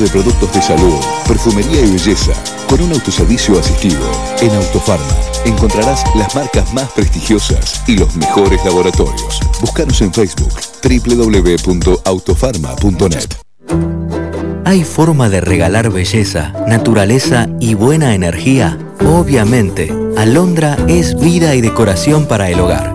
De productos de salud, perfumería y belleza, con un autoservicio asistido. En Autofarma encontrarás las marcas más prestigiosas y los mejores laboratorios. Búscanos en Facebook www.autofarma.net. ¿Hay forma de regalar belleza, naturaleza y buena energía? Obviamente, Alondra es vida y decoración para el hogar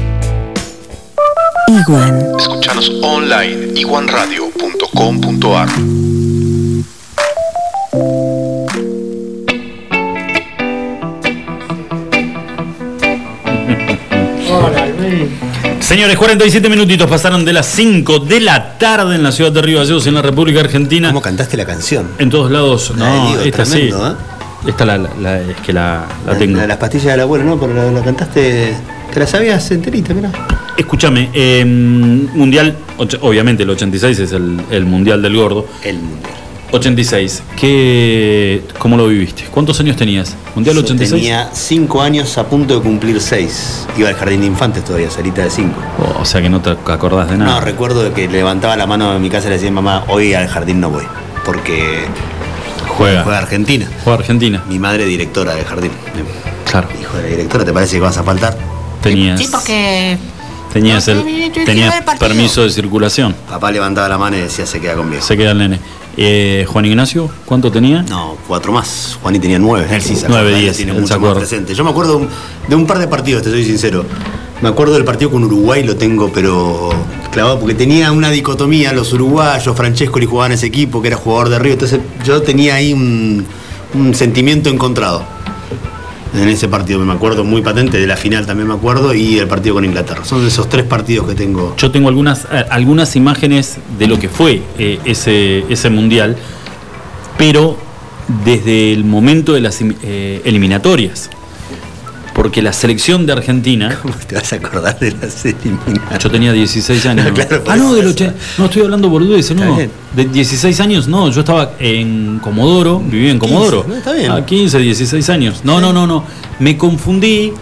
Iguan. Escuchanos online iguanradio.com.ar. Señores, 47 minutitos pasaron de las 5 de la tarde en la ciudad de Río Gallegos, en la República Argentina. ¿Cómo cantaste la canción? En todos lados. no, esta sí. ¿eh? Esta la, es que la, tengo. las pastillas de la abuela, ¿no? Pero la, cantaste. ¿Te la sabías enterita, mira? Escúchame, em, Mundial, obviamente el 86 es el, Mundial del Gordo. El Mundial. 86, ¿qué, ¿cómo lo viviste? ¿Cuántos años tenías? ¿Mundial 86? Tenía 5 años a punto de cumplir 6. Iba al jardín de infantes todavía, salita de 5. o sea que no te acordás de nada. No, recuerdo que levantaba la mano en mi casa y le decía, mamá, hoy al jardín no voy. Porque juega, juega Argentina. Juega Argentina. Mi madre directora del jardín. Claro. Hijo de la directora, ¿te parece que vas a faltar? Tenías. Sí, porque Tenías el, permiso de circulación. Papá levantaba la mano y decía se queda conmigo. Se queda el nene. Eh, Juan Ignacio, ¿cuánto tenía? No, cuatro más. Juan y tenía nueve. Él sí Nueve, diez. Tiene mucho más presente. Yo me acuerdo de un par de partidos, te soy sincero. Me acuerdo del partido con Uruguay, lo tengo, pero clavado, porque tenía una dicotomía. Los uruguayos, Francesco y jugaban en ese equipo, que era jugador de Río. Entonces yo tenía ahí un, un sentimiento encontrado en ese partido, me acuerdo muy patente, de la final también me acuerdo, y el partido con Inglaterra. Son esos tres partidos que tengo. Yo tengo algunas, eh, algunas imágenes de lo que fue eh, ese, ese mundial, pero desde el momento de las eh, eliminatorias porque la selección de Argentina. ¿Cómo te vas a acordar de la serie? Yo tenía 16 años. ah, no, del 80. No, estoy hablando boludeces, no. De 16 años, no. Yo estaba en Comodoro, vivía en Comodoro. está bien. A 15, 16 años. No, no, no, no. Me confundí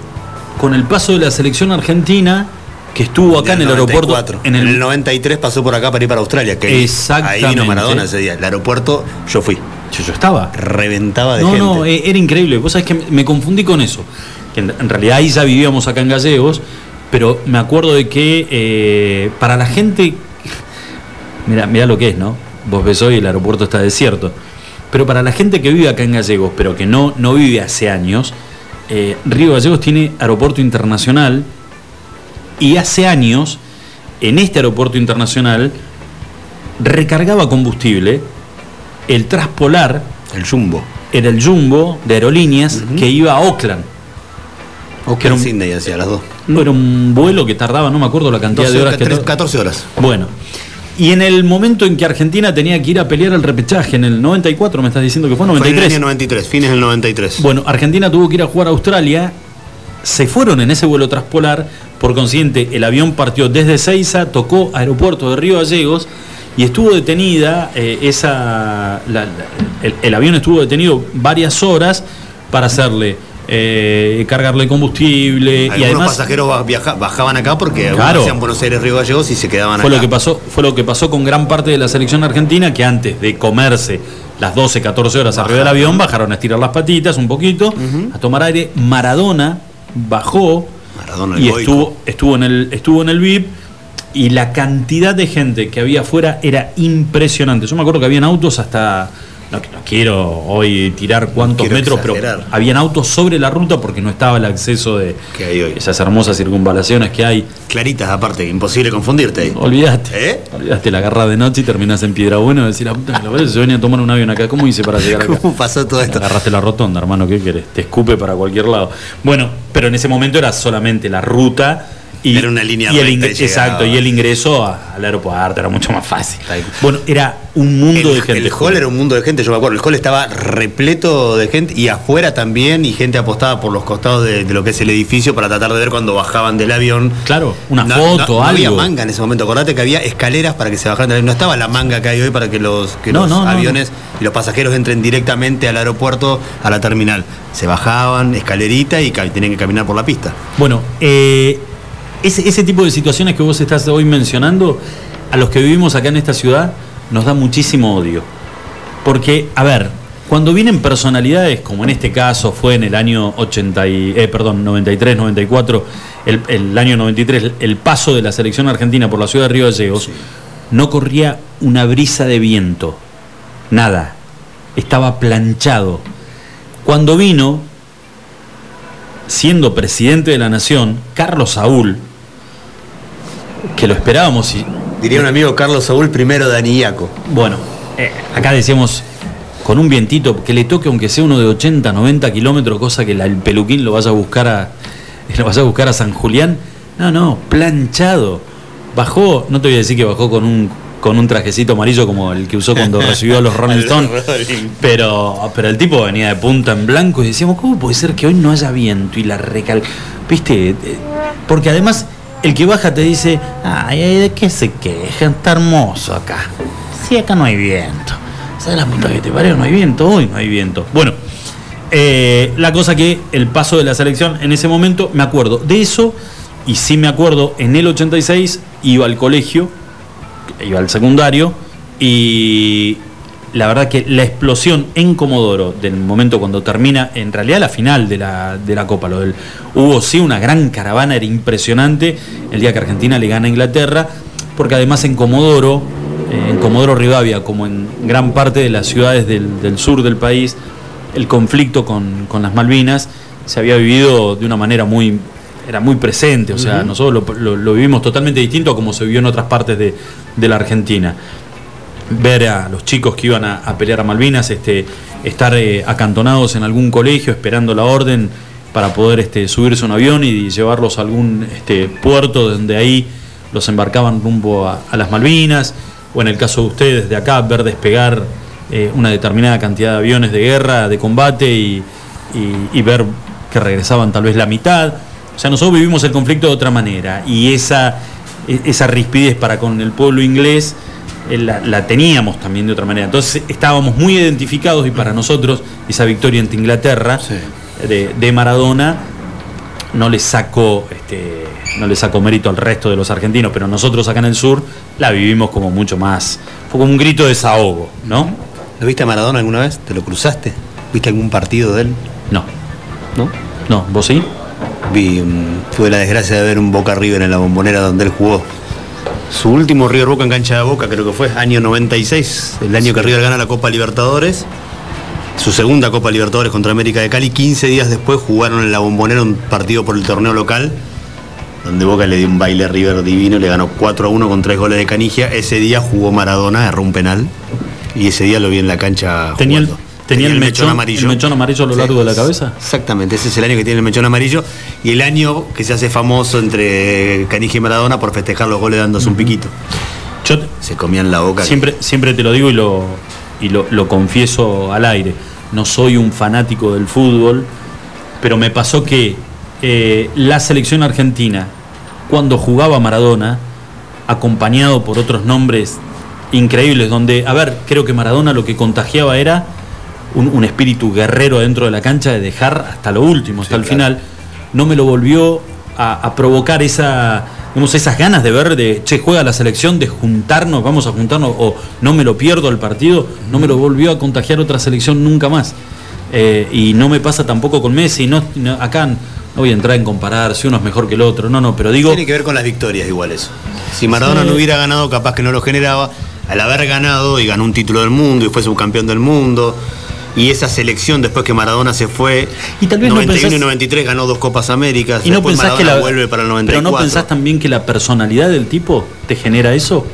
con el paso de la selección argentina que estuvo acá en el aeropuerto. En el, 93 pasó por acá para ir para Australia. Que Exactamente. Ahí vino Maradona ese día. El aeropuerto, yo fui. Yo, estaba. Reventaba de no, gente. No, no, e-, era increíble. Vos sabés que me confundí con eso que en, realidad ahí ya vivíamos acá en Gallegos, pero me acuerdo de que eh, para la gente, mira, mira lo que es, ¿no? Vos ves hoy el aeropuerto está desierto, pero para la gente que vive acá en Gallegos, pero que no, no vive hace años, eh, Río Gallegos tiene aeropuerto internacional y hace años en este aeropuerto internacional recargaba combustible el Traspolar, el Jumbo, era el Jumbo de aerolíneas que iba a Oakland. O que era un Sydney hacia las dos. No, era un vuelo que tardaba, no me acuerdo la cantidad de horas que 14 horas. Bueno. Y en el momento en que Argentina tenía que ir a pelear el repechaje, en el 94, me estás diciendo que fue 93. Fue en el 93, fines del 93. Bueno, Argentina tuvo que ir a jugar a Australia. Se fueron en ese vuelo traspolar. Por consiguiente, el avión partió desde Ceiza, tocó aeropuerto de Río Gallegos y estuvo detenida eh, esa. el avión estuvo detenido varias horas para hacerle eh, cargarle combustible. y además pasajeros bajaban acá porque claro, hacían Buenos Aires Río Gallegos y se quedaban fue Lo que pasó, fue lo que pasó con gran parte de la selección argentina que antes de comerse las 12, 14 horas arriba del avión bajaron a estirar las patitas un poquito, a tomar aire. Maradona bajó y estuvo, estuvo, en el, estuvo en el VIP y la cantidad de gente que había afuera era impresionante. Yo me acuerdo que habían autos hasta no, no quiero hoy tirar cuántos metros, exagerar. pero habían autos sobre la ruta porque no estaba el acceso de hay hoy. esas hermosas circunvalaciones que hay. Claritas, aparte, imposible confundirte ahí. Olvídate. ¿Eh? Olvídate, la agarras de noche y terminás en Piedra Buena y decir, la puta que yo venía a tomar un avión acá. ¿Cómo hice para llegar acá? ¿Cómo pasó todo esto? Agarraste la rotonda, hermano, ¿qué querés? Te escupe para cualquier lado. Bueno, pero en ese momento era solamente la ruta. Y, Era una línea y el y Exacto, y el ingreso a- al aeropuerto era mucho más fácil. Bueno, era un mundo el, de gente. el hall era un mundo de gente, yo me acuerdo. El hall estaba repleto de gente y afuera también, y gente apostada por los costados de, de lo que es el edificio para tratar de ver cuando bajaban del avión. Claro, una No- foto, no, no algo. había manga en ese momento. Acordate que había escaleras para que se bajaran del avión. No estaba la manga que hay hoy para que los, que los aviones y los pasajeros entren directamente al aeropuerto, a la terminal. Se bajaban, escalerita y tenían que caminar por la pista. Bueno, eh, ese, ese tipo de situaciones que vos estás hoy mencionando, a los que vivimos acá en esta ciudad, nos da muchísimo odio. Porque, a ver, cuando vienen personalidades, como en este caso fue en el año 80 y, eh, perdón, 93, 94, el, el año 93, el paso de la selección argentina por la ciudad de Río Gallegos, no corría una brisa de viento, nada, estaba planchado. Cuando vino, siendo presidente de la nación, Carlos Saúl, que lo esperábamos y Diría un amigo Carlos Saúl primero de Anillaco. bueno, eh, acá decíamos con un vientito que le toque aunque sea uno de 80, 90 kilómetros, cosa que la- el peluquín lo vaya a buscar a lo vaya a buscar a San Julián. No, no, planchado. Bajó, no te voy a decir que bajó con un con un trajecito amarillo como el que usó cuando recibió a los Rolling Stones, pero, pero el tipo venía de punta en blanco y decíamos, ¿cómo puede ser que hoy no haya viento? Y la recal... ¿Viste? Eh, Porque además el que baja te dice, ay, ay, ¿de qué se quejan? Está hermoso acá. Sí, acá no hay viento. ¿Sabes la puta que te parió? No hay viento, hoy no hay viento. Bueno, eh, la cosa que el paso de la selección en ese momento, me acuerdo de eso, y sí me acuerdo, en el 86 iba al colegio, iba al secundario, y la verdad que la explosión en Comodoro del momento cuando termina, en realidad la final de la, de la Copa, lo del, hubo sí una gran caravana, era impresionante el día que Argentina le gana a Inglaterra, porque además en Comodoro, eh, en Comodoro Rivadavia, como en gran parte de las ciudades del, del sur del país, el conflicto con, con las Malvinas se había vivido de una manera muy era muy presente, o sea, nosotros lo, lo- lo vivimos totalmente distinto a como se vivió en otras partes de, de la Argentina. Ver a los chicos que iban a, pelear a Malvinas, este, estar eh, acantonados en algún colegio esperando la orden para poder este, subirse un avión y llevarlos a algún este, puerto donde ahí los embarcaban rumbo a, las Malvinas, o en el caso de ustedes de acá, ver despegar eh, una determinada cantidad de aviones de guerra, de combate y, ver que regresaban tal vez la mitad. O sea, nosotros vivimos el conflicto de otra manera y esa, e- esa rispidez para con el pueblo inglés la, la teníamos también de otra manera. Entonces estábamos muy identificados y para nosotros esa victoria ante Inglaterra de, de Maradona no le saco este, no le saco mérito al resto de los argentinos, pero nosotros acá en el sur la vivimos como mucho más, fue como un grito de desahogo, ¿no? ¿Lo viste a Maradona alguna vez? ¿Te lo cruzaste? ¿Viste algún partido de él? No, ¿No? no, ¿vos sí? Vi, tuve la desgracia de ver un Boca River en la bombonera donde él jugó. Su último River Boca en cancha de Boca, creo que fue año 96, el año que River gana la Copa Libertadores. Su segunda Copa Libertadores contra América de Cali. 15 días después jugaron en la bombonera un partido por el torneo local, donde Boca le dio un baile a River divino, le ganó 4 a 1 con 3 goles de Canigia. Ese día jugó Maradona, erró un penal, y ese día lo vi en la cancha Tenía el, jugando. tenía el, mechón, amarillo. el mechón amarillo a lo Sí. largo de la cabeza. Exactamente, ese es el año que tiene el mechón amarillo y el año que se hace famoso entre Canigia y Maradona por festejar los goles dándose un piquito. Yo Se comían la boca. siempre, siempre te lo digo y lo, y lo, lo confieso al aire. No soy un fanático del fútbol, pero me pasó que eh, la selección argentina, cuando jugaba Maradona, acompañado por otros nombres increíbles, donde, a ver, creo que Maradona lo que contagiaba era un, un espíritu guerrero dentro de la cancha de dejar hasta lo último, hasta el final, no me lo volvió a, a provocar esa, digamos, esas ganas de ver, de, che, juega la selección, de juntarnos, vamos a juntarnos, o no me lo pierdo el partido, no me lo volvió a contagiar otra selección nunca más. Eh, y no me pasa tampoco con Messi, no, no- acá no voy a entrar en comparar si uno es mejor que el otro, no, no, pero digo... Tiene que ver con las victorias igual eso. Si Maradona Sí. no hubiera ganado, capaz que no lo generaba. al haber ganado y ganó un título del mundo y fue subcampeón del mundo. Y esa selección después que Maradona se fue, Y tal vez no 91 y pensás- 93 ganó dos Copas Américas, Y no después pensás que Maradona la, vuelve para el 94. Pero no pensás también que la personalidad del tipo te genera eso.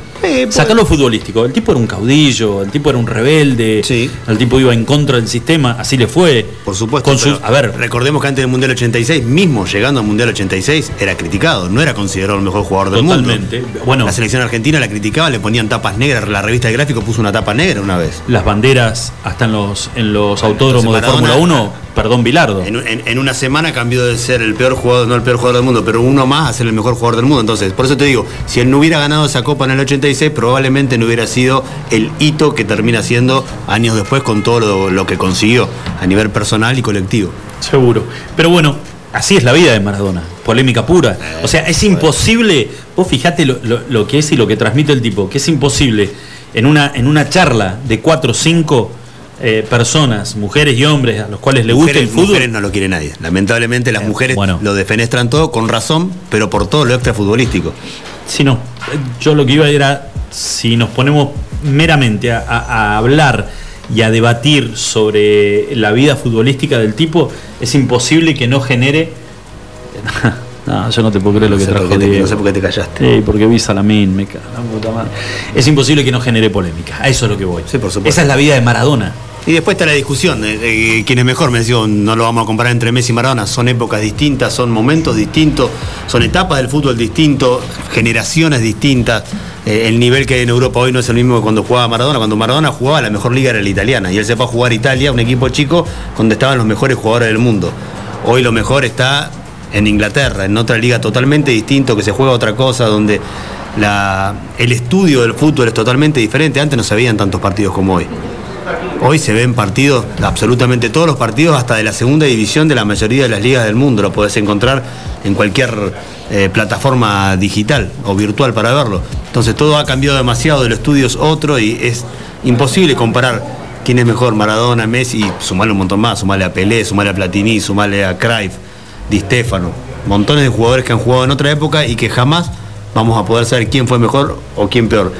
Sacá lo futbolístico. El tipo era un caudillo, el tipo era un rebelde, Sí. el tipo iba en contra del sistema, así le fue. Por supuesto. Con pero a ver, recordemos que antes del Mundial 86, mismo llegando al Mundial 86, era criticado, no era considerado el mejor jugador del Totalmente. mundo. Bueno. la selección argentina la criticaban, le ponían tapas negras, la revista de gráfico puso una tapa negra una vez. las banderas hasta en los, en los autódromos de Fórmula Maradona- 1, perdón, Bilardo. En, en- en una semana cambió de ser el peor jugador, no el peor jugador del mundo, pero uno más a ser el mejor jugador del mundo. Entonces, por eso te digo, si él no hubiera ganado esa copa en el 86, probablemente no hubiera sido el hito que termina siendo años después con todo lo, lo que consiguió a nivel personal y colectivo. Seguro. Pero bueno, así es la vida de Maradona. Polémica pura. O sea, es imposible. Vos fijate lo, lo- lo que es y lo que transmite el tipo, que es imposible en una, en una charla de cuatro o cinco eh, personas, mujeres y hombres, a los cuales le gusta el fútbol. mujeres no lo quiere nadie. Lamentablemente las Eh, mujeres bueno. lo defenestran todo con razón, pero por todo lo extra futbolístico. Si no, yo lo que iba era, si nos ponemos meramente a, a- a hablar y a debatir sobre la vida futbolística del tipo, es imposible que no genere... No, yo no te puedo creer lo No que trajo te- Diego. no sé por qué te callaste. Sí, porque vi Salamín, me cago la puta madre. Es imposible que no genere polémica, a eso es lo que voy. Sí, por supuesto. Esa es la vida de Maradona. Y después está la discusión de, de quién es mejor. Me decía, no lo vamos a comparar entre Messi y Maradona. Son épocas distintas, son momentos distintos, son etapas del fútbol distintos, generaciones distintas. Eh, el nivel que hay en Europa hoy no es el mismo que cuando jugaba Maradona. Cuando Maradona jugaba, la mejor liga era la italiana. Y él se fue a jugar a Italia, un equipo chico, donde estaban los mejores jugadores del mundo. Hoy lo mejor está en Inglaterra, en otra liga totalmente distinto, que se juega otra cosa, donde el estudio del fútbol es totalmente diferente. Antes no se veían tantos partidos como hoy. Hoy se ven partidos, absolutamente todos los partidos, hasta de la segunda división de la mayoría de las ligas del mundo. Lo podés encontrar en cualquier eh, plataforma digital o virtual para verlo. Entonces todo ha cambiado demasiado, el estudio es otro y es imposible comparar quién es mejor, Maradona, Messi, y sumarle un montón más, sumarle a Pelé, sumarle a Platini, sumarle a Cruyff, Di Stefano. Montones de jugadores que han jugado en otra época y que jamás vamos a poder saber quién fue mejor o quién peor.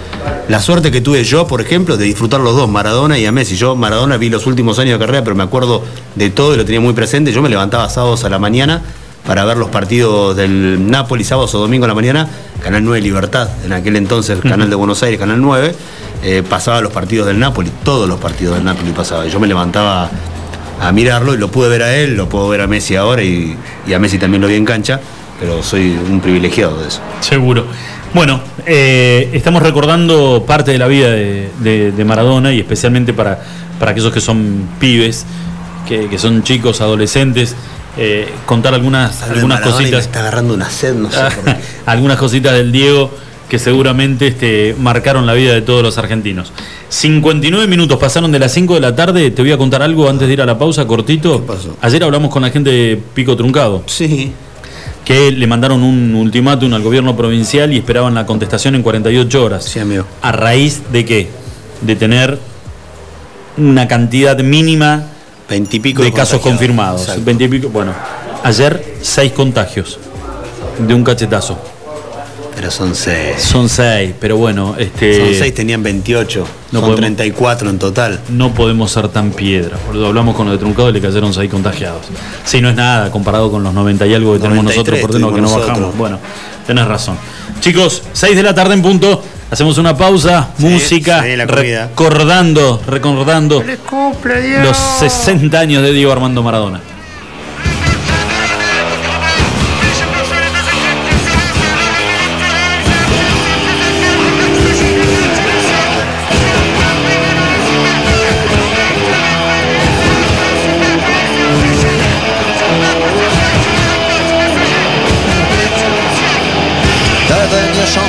La suerte que tuve yo, por ejemplo, de disfrutar los dos, Maradona y a Messi. Yo Maradona vi los últimos años de carrera, pero me acuerdo de todo y lo tenía muy presente. Yo me levantaba sábados a la mañana para ver los partidos del Napoli, sábados o domingo a la mañana, Canal 9 Libertad, en aquel entonces, Canal de Buenos Aires, Canal 9, eh, pasaba los partidos del Napoli, todos los partidos del Napoli pasaba. Yo me levantaba a mirarlo y lo pude ver a él, lo puedo ver a Messi ahora y, y a Messi también lo vi en cancha, pero soy un privilegiado de eso. Seguro. Bueno, eh, estamos recordando parte de la vida de, de- de Maradona y especialmente para, para aquellos que son pibes, que, que son chicos, adolescentes, eh, contar algunas, algunas Maradona cositas. está agarrando una sed, no sé por qué. algunas cositas del Diego que seguramente este, marcaron la vida de todos los argentinos. 59 minutos pasaron de las 5 de la tarde. Te voy a contar algo antes de ir a la pausa, cortito. ¿Qué pasó? Ayer hablamos con la gente de Pico Truncado, Sí. que le mandaron un ultimátum al gobierno provincial y esperaban la contestación en 48 horas. Sí, amigo. ¿A raíz de qué? De tener una cantidad mínima Veintipico de casos confirmados. Exacto. 20 y pico. Bueno, ayer seis contagios de un cachetazo. Pero son seis. Son seis, pero bueno, este. Son seis, tenían 28. no son podemos- 34 en total. No podemos ser tan piedra. Boludo, hablamos con los de Truncado y le cayeron seis contagiados. Sí, no es nada comparado con los 90 y algo que tenemos 93 nosotros, por no, que no bajamos. Bueno, tenés razón. Chicos, 6 de la tarde en punto. Hacemos una pausa, Sí, música, recordando, recordando los 60 años de Diego Armando Maradona.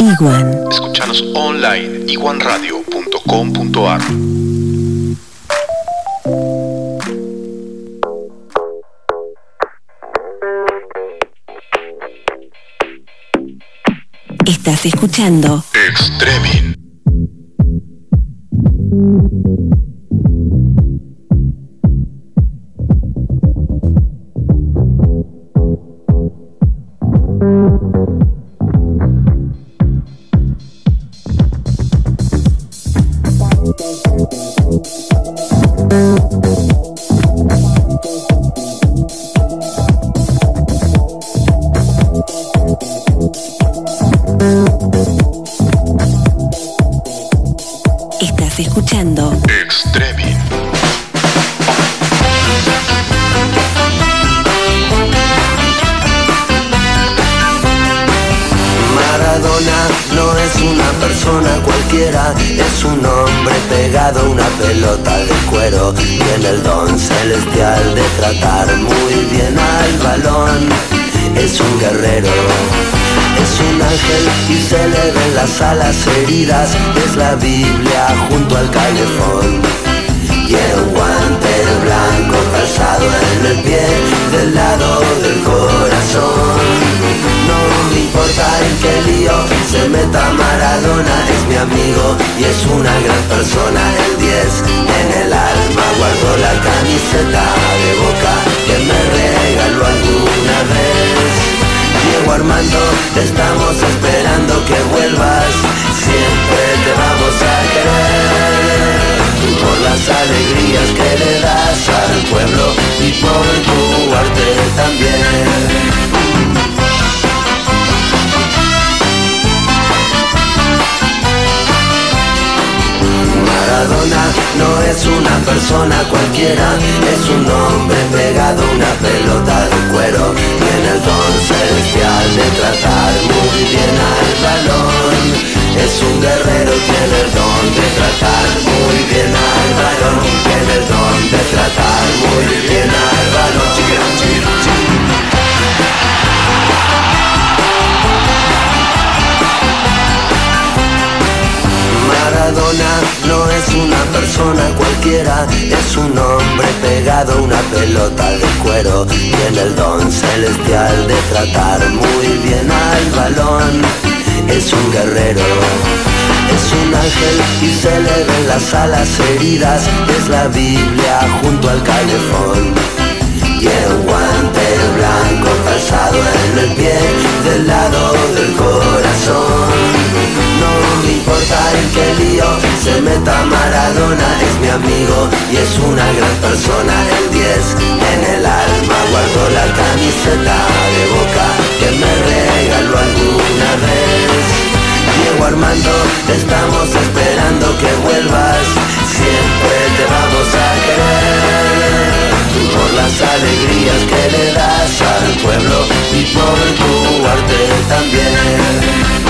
Iguan. Escuchanos online iguanradio.com.ar. Estás escuchando Extremin. Cuero. Tiene el don celestial de tratar muy bien al balón. Es un guerrero, es un ángel y se le ven las alas heridas. Es la Biblia junto al calefón. Y un guante blanco en el pie del lado del corazón. Me importa en qué lío se meta Maradona, es mi amigo y es una gran persona. El 10 en el alma guardo la camiseta de boca que me regaló alguna vez. Diego Armando, te estamos esperando que vuelvas, siempre te vamos a querer. Por las alegrías que le das al pueblo y por tu arte también. Maradona no es una persona cualquiera, es un hombre pegado a una pelota de cuero. Tiene el don celestial de tratar muy bien al balón. Es un guerrero, tiene el don de tratar muy bien al balón. Tiene el don de tratar muy bien al balón. Maradona no es una persona cualquiera, es un hombre pegado a una pelota de cuero. Tiene el don celestial de tratar muy bien al balón. es un guerrero. Es un ángel y se le ven las alas heridas, es la Biblia junto al calefón. Y un guante blanco calzado en el pie del lado del corazón. No me importa en qué lío se meta Maradona, es mi amigo y es una gran persona. El 10 en el alma guardo la camiseta de boca que me regaló alguna vez. Diego Armando, estamos esperando que vuelvas, siempre te vamos a querer. Las alegrías que le das al pueblo y por tu arte también.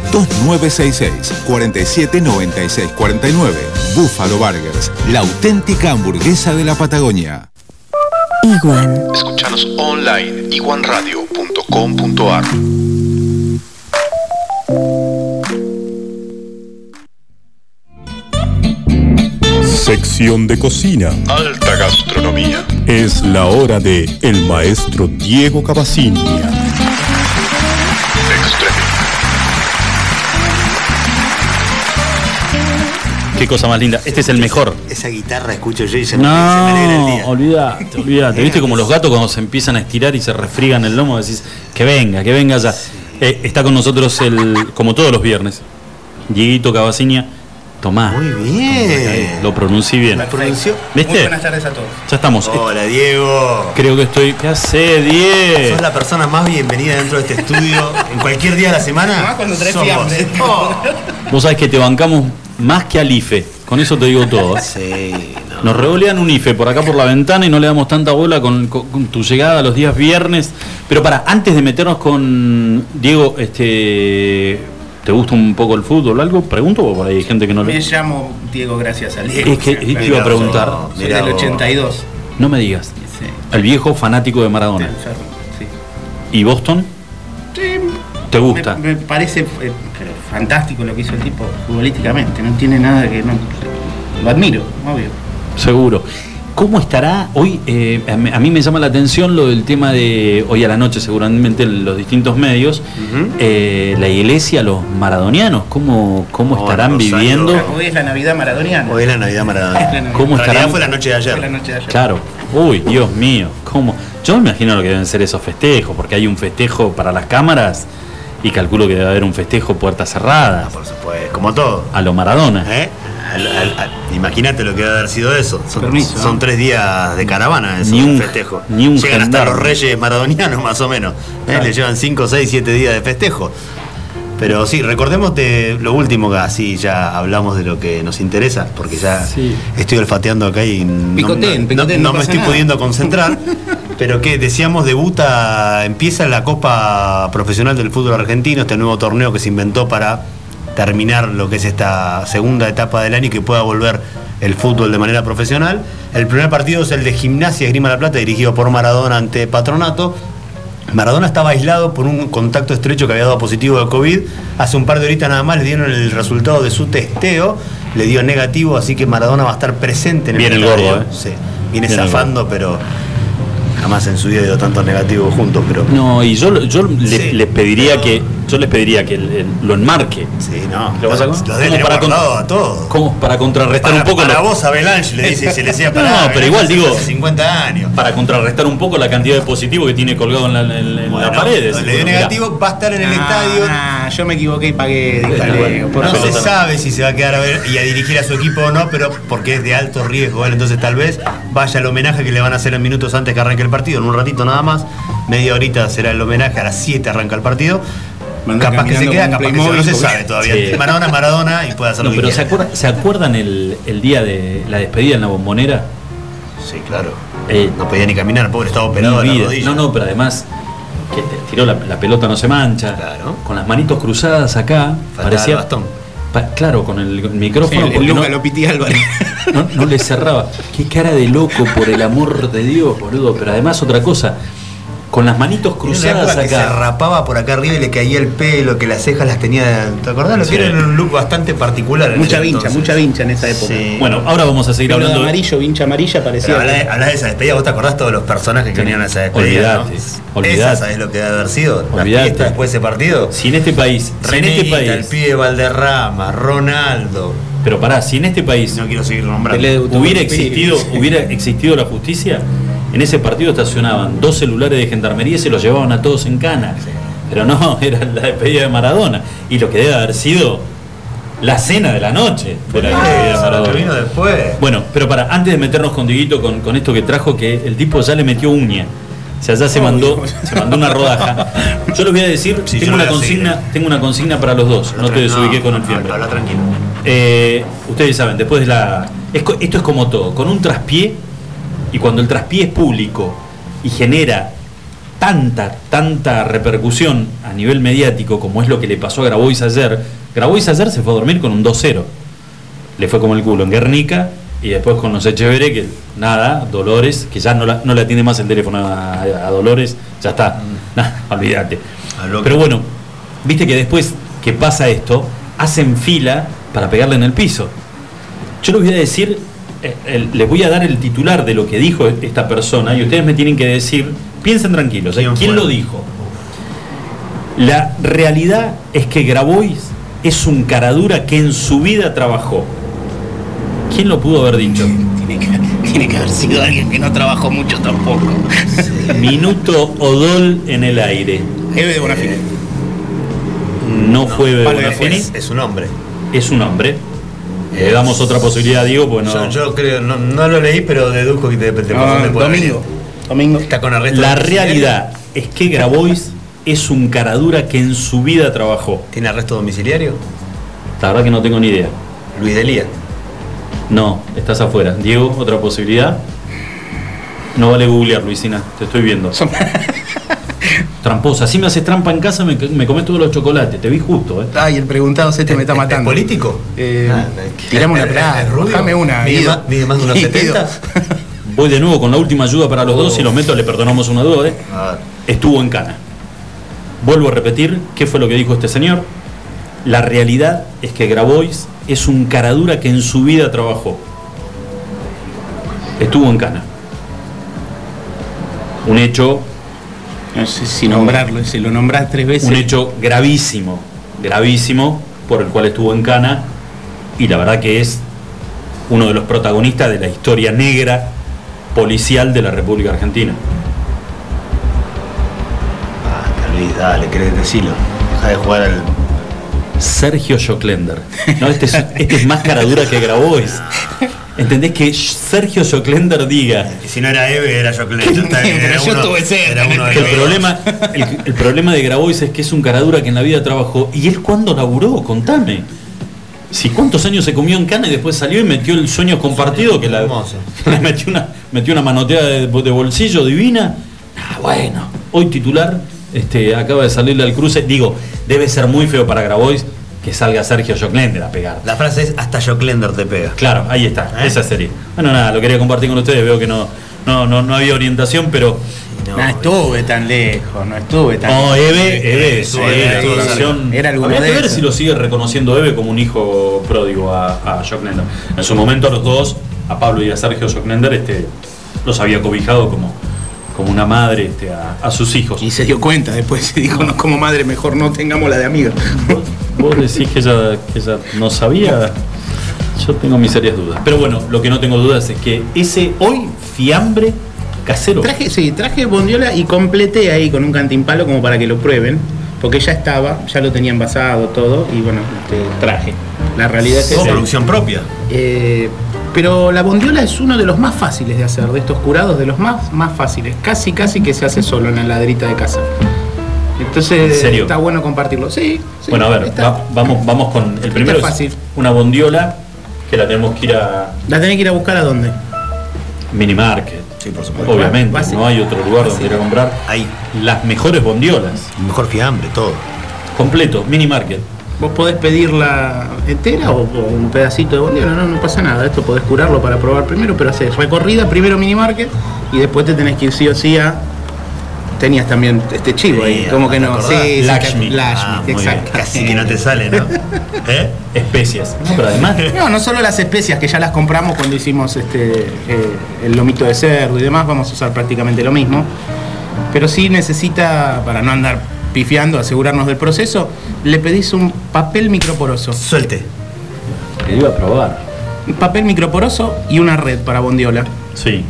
2966 4796 49. Buffalo Burgers, la auténtica hamburguesa de la Patagonia. Iguan. Escuchanos online iguanradio.com.ar Sección de cocina. Alta gastronomía. Es la hora de el maestro Diego Cavacinia. Qué cosa más linda. Este es el mejor. Esa guitarra escucho yo y se me, se me alegra el No, día. olvídate, olvídate. ¿Viste como los gatos cuando se empiezan a estirar y se refrigan el lomo? Decís, que venga, que venga ya. Eh, está con nosotros, el, como todos los viernes, Dieguito Cavacinia. Tomá. Muy bien. Lo pronuncié bien. ¿La pronunció? ¿Viste? Muy buenas tardes a todos. Ya estamos. Hola, Diego. Creo que estoy. ¿Qué hace, Diego? Sos la persona más bienvenida dentro de este estudio en cualquier día de la semana. Más cuando traes fiambre. Oh. Vos sabés que te bancamos más que al IFE. Con eso te digo todo. Sí, no. Nos revolean un IFE por acá por la ventana y no le damos tanta bola con, con- con tu llegada los días viernes. Pero para, antes de meternos con Diego, este ¿te gusta un poco el fútbol o algo? Pregunto, o por ahí hay gente que no Me le. llamo Diego gracias a Diego. Es que te iba a preguntar. Soy del 82. No me digas. Sí. El viejo fanático de Maradona. Enfermo, sí. ¿Y Boston? Sí, ¿Te gusta? Me, me parece eh, fantástico lo que hizo el tipo futbolísticamente. No tiene nada que no. Lo admiro, obvio. Seguro. ¿Cómo estará hoy? eh, a, mí, me llama la atención lo del tema de hoy a la noche, seguramente en los distintos medios, eh, la iglesia, los maradonianos, ¿cómo, cómo estarán Rosario. viviendo? Hoy es la Navidad maradoniana. Hoy es la Navidad Maradona. ¿Cómo estarán? fue la noche de ayer. Fue la noche de ayer. Claro. Uy, Dios mío, ¿cómo? Yo me imagino lo que deben ser esos festejos, porque hay un festejo para las cámaras y calculo que debe haber un festejo puertas cerradas, Por supuesto, como todo. a lo Maradona. ¿Eh? Imagínate lo que debe haber sido eso. Son, Permiso, son ¿no? tres días de caravana eso, Ni un- de festejo. ni un Llegan hasta los reyes maradonianos más o menos. ¿eh? Le llevan cinco, seis, siete días de festejo. Pero sí, recordemos de lo último que así ya hablamos de lo que nos interesa, porque ya Sí. estoy olfateando acá y no, no- picoteen, no no me estoy nada. pudiendo concentrar. Pero que decíamos, debuta, empieza la Copa Profesional del Fútbol Argentino, este nuevo torneo que se inventó para terminar lo que es esta segunda etapa del año y que pueda volver el fútbol de manera profesional. El primer partido es el de Gimnasia Esgrima La Plata, dirigido por Maradona ante Patronato. Maradona estaba aislado por un contacto estrecho que había dado positivo de COVID. Hace un par de horitas nada más le dieron el resultado de su testeo, le dio negativo, así que Maradona va a estar presente en el Viene el estadio. gordo, ¿eh? Sí, viene zafando, pero jamás en su vida dio tantos negativos juntos, pero No, y yo, yo le, Sí. le pediría que yo les pediría que el- el- lo enmarque. Sí, no. ¿Lo vas a- Los como para con- a todos. como para contrarrestar Para, un poco para lo- vos a Belange le dice, se le decía para No, pero igual digo- Hace 50 años. para contrarrestar un poco la cantidad de positivo que tiene colgado en la, en- en la Bueno, pared. le dio mirá, negativo, va a estar en el Ah, estadio. ah, yo me equivoqué y pagué. No se sabe si se va a quedar a ver y a dirigir a su equipo o no, pero porque es de alto riesgo, ¿vale? entonces tal vez vaya el homenaje que le van a hacer en minutos antes que arranque el partido, en un ratito nada más, media horita será el homenaje, a las 7 arranca el partido. Capaz que se queda, capaz que se, no se sabe todavía. Sí. Maradona Maradona y puede hacer No, lo que pero ¿se, acuerdan, ¿se acuerdan el, el día de la despedida en la bombonera? Sí, claro. Eh, No podía ni caminar, pobre, estaba operado de la rodilla. No, no, pero además que tiró la, la pelota no se mancha. Claro. Con las manitos cruzadas acá. Faltaba parecía. el bastón. Pa- claro, con el, el Sí, micrófono. el Luca no, Lopiti Álvarez. no, no le cerraba. Qué cara de loco, por el amor de Dios, boludo. Pero además otra cosa. Con las manitos cruzadas época que se acá. rapaba por acá arriba y le caía el pelo, que las cejas las tenía. ¿Te acordás? Lo que Sí. era un look bastante particular. mucha vincha, entonces. mucha vincha en esa época. Sí. Bueno, ahora vamos a seguir Pelo de hablando. amarillo, vincha amarilla, parecía. Pero hablás de, de esa despedida, vos te acordás todos los personajes que Sí. venían a esa despedida. Olvidate, ¿no? olvidate. Esa, ¿sabés lo que debe haber sido? La fiesta después de ese partido. Si en este país, si en René este Guita, el país, pibe Valderrama, Ronaldo. pero pará, si en este país No quiero seguir nombrando. Hubiera existido, hubiera existido la justicia, en ese partido estacionaban dos celulares de gendarmería y se los llevaban a todos en cana. Pero no, era la despedida de Maradona. Y lo que debe haber sido la cena de la noche de la despedida de vino Maradona. después. Bueno, pero para, antes de meternos con Diguito con, con esto que trajo, que el tipo ya le metió uña. O sea, ya se mandó, se mandó una rodaja. Yo les voy a decir, Sí, tengo, una consigna, tengo una consigna para los dos. No te desubiqué con el fiambre. Habla tranquilo. Eh, ustedes saben, después de la. esto es como todo, con un traspié, y cuando el traspié es público y genera tanta, tanta repercusión a nivel mediático como es lo que le pasó a Grabois ayer, Grabois ayer se fue a dormir con un 2-0. Le fue como el culo en Guernica y después con los Echeverre, que nada, Dolores, que ya no, la- no le atiende más el teléfono a, a Dolores, ya está, Nah, olvídate. Pero bueno, viste que después que pasa esto, hacen fila para pegarle en el piso. Yo les voy a decir, les voy a dar el titular de lo que dijo esta persona y ustedes me tienen que decir, piensen tranquilos, ¿eh? ¿Quién lo dijo? La realidad es que Grabois es un caradura que en su vida trabajó. ¿Quién lo pudo haber dicho? Tiene que, tiene que haber sido alguien que no trabajó mucho tampoco. Minuto Odol en el aire. Eve de Bonafini. No fue Pablo Bonafini, Es, es un hombre. es un hombre. Le damos otra posibilidad a Diego, pues no. Yo, yo creo, no, no lo leí, pero deduzco que te, te No, pasó de por ahí. domingo. Domingo. Está con arresto. La realidad es que Grabois es un caradura que en su vida trabajó. ¿Tiene arresto domiciliario? La verdad que no tengo ni idea. Luis Delía. No, estás afuera. Diego, otra posibilidad. No vale googlear, Luisina, te estoy viendo. Tramposa, si me haces trampa en casa me, me comes todos los chocolates, te vi justo, ¿eh? Ay, el preguntado se te me está ¿Es- es matando. político? Eh, Ah, tirame una ¿es- plata, bajame una. ¿Mide Guido. más, de unos Guido. 70? Voy de nuevo con la última ayuda para los dos, si los meto le perdonamos una duda, ¿eh? A ver. Estuvo en cana. Vuelvo a repetir, ¿qué fue lo que dijo este señor? La realidad es que Grabois es un caradura que en su vida trabajó. Estuvo en cana. Un hecho No sé si nombrarlo, si lo nombrás tres veces. un hecho gravísimo, gravísimo, por el cual estuvo en Cana, y la verdad que es uno de los protagonistas de la historia negra policial de la República Argentina. Ah, Luis, dale, querés decirlo. Deja de jugar al. Sergio Joclender. No, este, es, este es más caradura que Grabois. ¿Entendés que Sergio Joclender diga si no era Eve, era yo Pero yo estuve cerca. Era uno de que el problema, el, el problema de Grabois es que es un caradura que en la vida trabajó. ¿Y él cuándo laburó? Contame. Si cuántos años se comió en cana y después salió y metió el sueño compartido que la, le metió una, metió una manoteada de, de bolsillo divina. Ah, bueno, hoy titular este, acaba de salirle al cruce. Digo, debe ser muy feo para Grabois que salga Sergio Joclender a pegar. La frase es hasta Joclender te pega. Claro, ahí está, ¿Eh? esa serie. Bueno, nada, lo quería compartir con ustedes, veo que no, no, no, no había orientación, pero No, No estuve tan lejos, no estuve tan No, lejos. Eve, Eve, Eso, sí, Eve, era Habría de que ver si lo sigue reconociendo Eve como un hijo pródigo a, a Joclender. En su momento los dos, a Pablo y a Sergio Joclender, este, los había cobijado como, como una madre este, a, a sus hijos. Y se dio cuenta después, se dijo, no, como madre, mejor no tengamos la de amiga. Vos decís que ella, que ella no sabía. Yo tengo mis serias dudas. Pero bueno, lo que no tengo dudas es que ese hoy fiambre casero. Traje, sí, traje bondiola y completé ahí con un cantimpalo como para que lo prueben, porque ya estaba, ya lo tenía envasado todo y bueno, este, traje. La realidad es esa. producción propia. Eh, pero la bondiola es uno de los más fáciles de hacer, de estos curados, de los más, más fáciles. Casi, casi que se hace solo en la laderita de casa. Entonces ¿En serio? está bueno compartirlo. Sí, sí, bueno, a ver, está- va- vamos, vamos con el primero. Es fácil. Una bondiola que la tenemos que ir a La tenés que ir a buscar a dónde. mini market. Sí, por supuesto. Obviamente, Básico. no hay otro lugar donde ir a comprar Ahí. las mejores bondiolas. Mejor fiambre, todo. Completo, mini market. Vos podés pedirla entera o, o un pedacito de bondiola, no, no pasa nada. Esto podés curarlo para probar primero, pero haces recorrida, primero mini market y después te tenés que ir sí o sí a. Tenías también este chivo ahí, Sí, como que ¿te no. Sí, Lakshmi. Lakshmi, Ah, exacto. Casi que no te sale, ¿no? ¿Eh? Especias. No, pero además, No, no solo las especias que ya las compramos cuando hicimos este eh, el lomito de cerdo y demás, vamos a usar prácticamente lo mismo. Pero sí necesita, para no andar pifiando, asegurarnos del proceso, le pedís un papel microporoso. Suelte. que iba a probar. Un papel microporoso y una red para bondiola. Sí.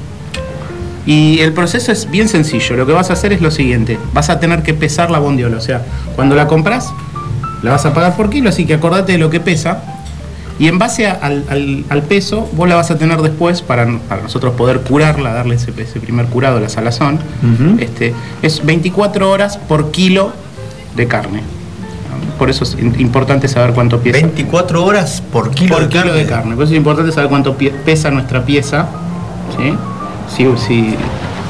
Y el proceso es bien sencillo. Lo que vas a hacer es lo siguiente. Vas a tener que pesar la bondiola. O sea, cuando la compras, la vas a pagar por kilo, así que acordate de lo que pesa. Y en base a- al, al- al peso, vos la vas a tener después para, para nosotros poder curarla, darle ese, ese primer curado, la salazón. este, es 24 horas por kilo de carne. Por eso es importante saber cuánto pesa. 24 horas por kilo, por de, kilo carne. de carne. Por eso es importante saber cuánto pesa nuestra pieza, ¿sí? Sí, sí,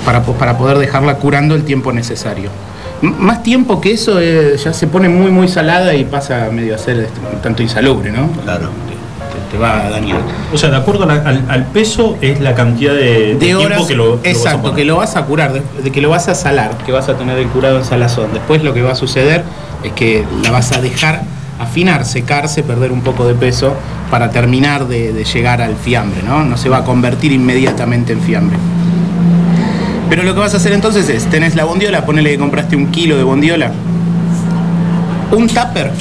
para, para poder dejarla curando el tiempo necesario. M- más tiempo que eso eh, ya se pone muy muy salada y pasa medio a ser este, un tanto insalubre, ¿no? Claro. Te, te va a dañar. O sea, de acuerdo la- al, al peso es la cantidad de, de De tiempo horas, que lo, lo vas a exacto, poner. que lo vas a curar, de, de que lo vas a salar, que vas a tener el curado en salazón. Después lo que va a suceder es que la vas a dejar afinar, secarse, perder un poco de peso para terminar de, llegar al fiambre, ¿no? No se va a convertir inmediatamente en fiambre. Pero lo que vas a hacer entonces es, tenés la bondiola, ponele que compraste un kilo de bondiola, un tupper,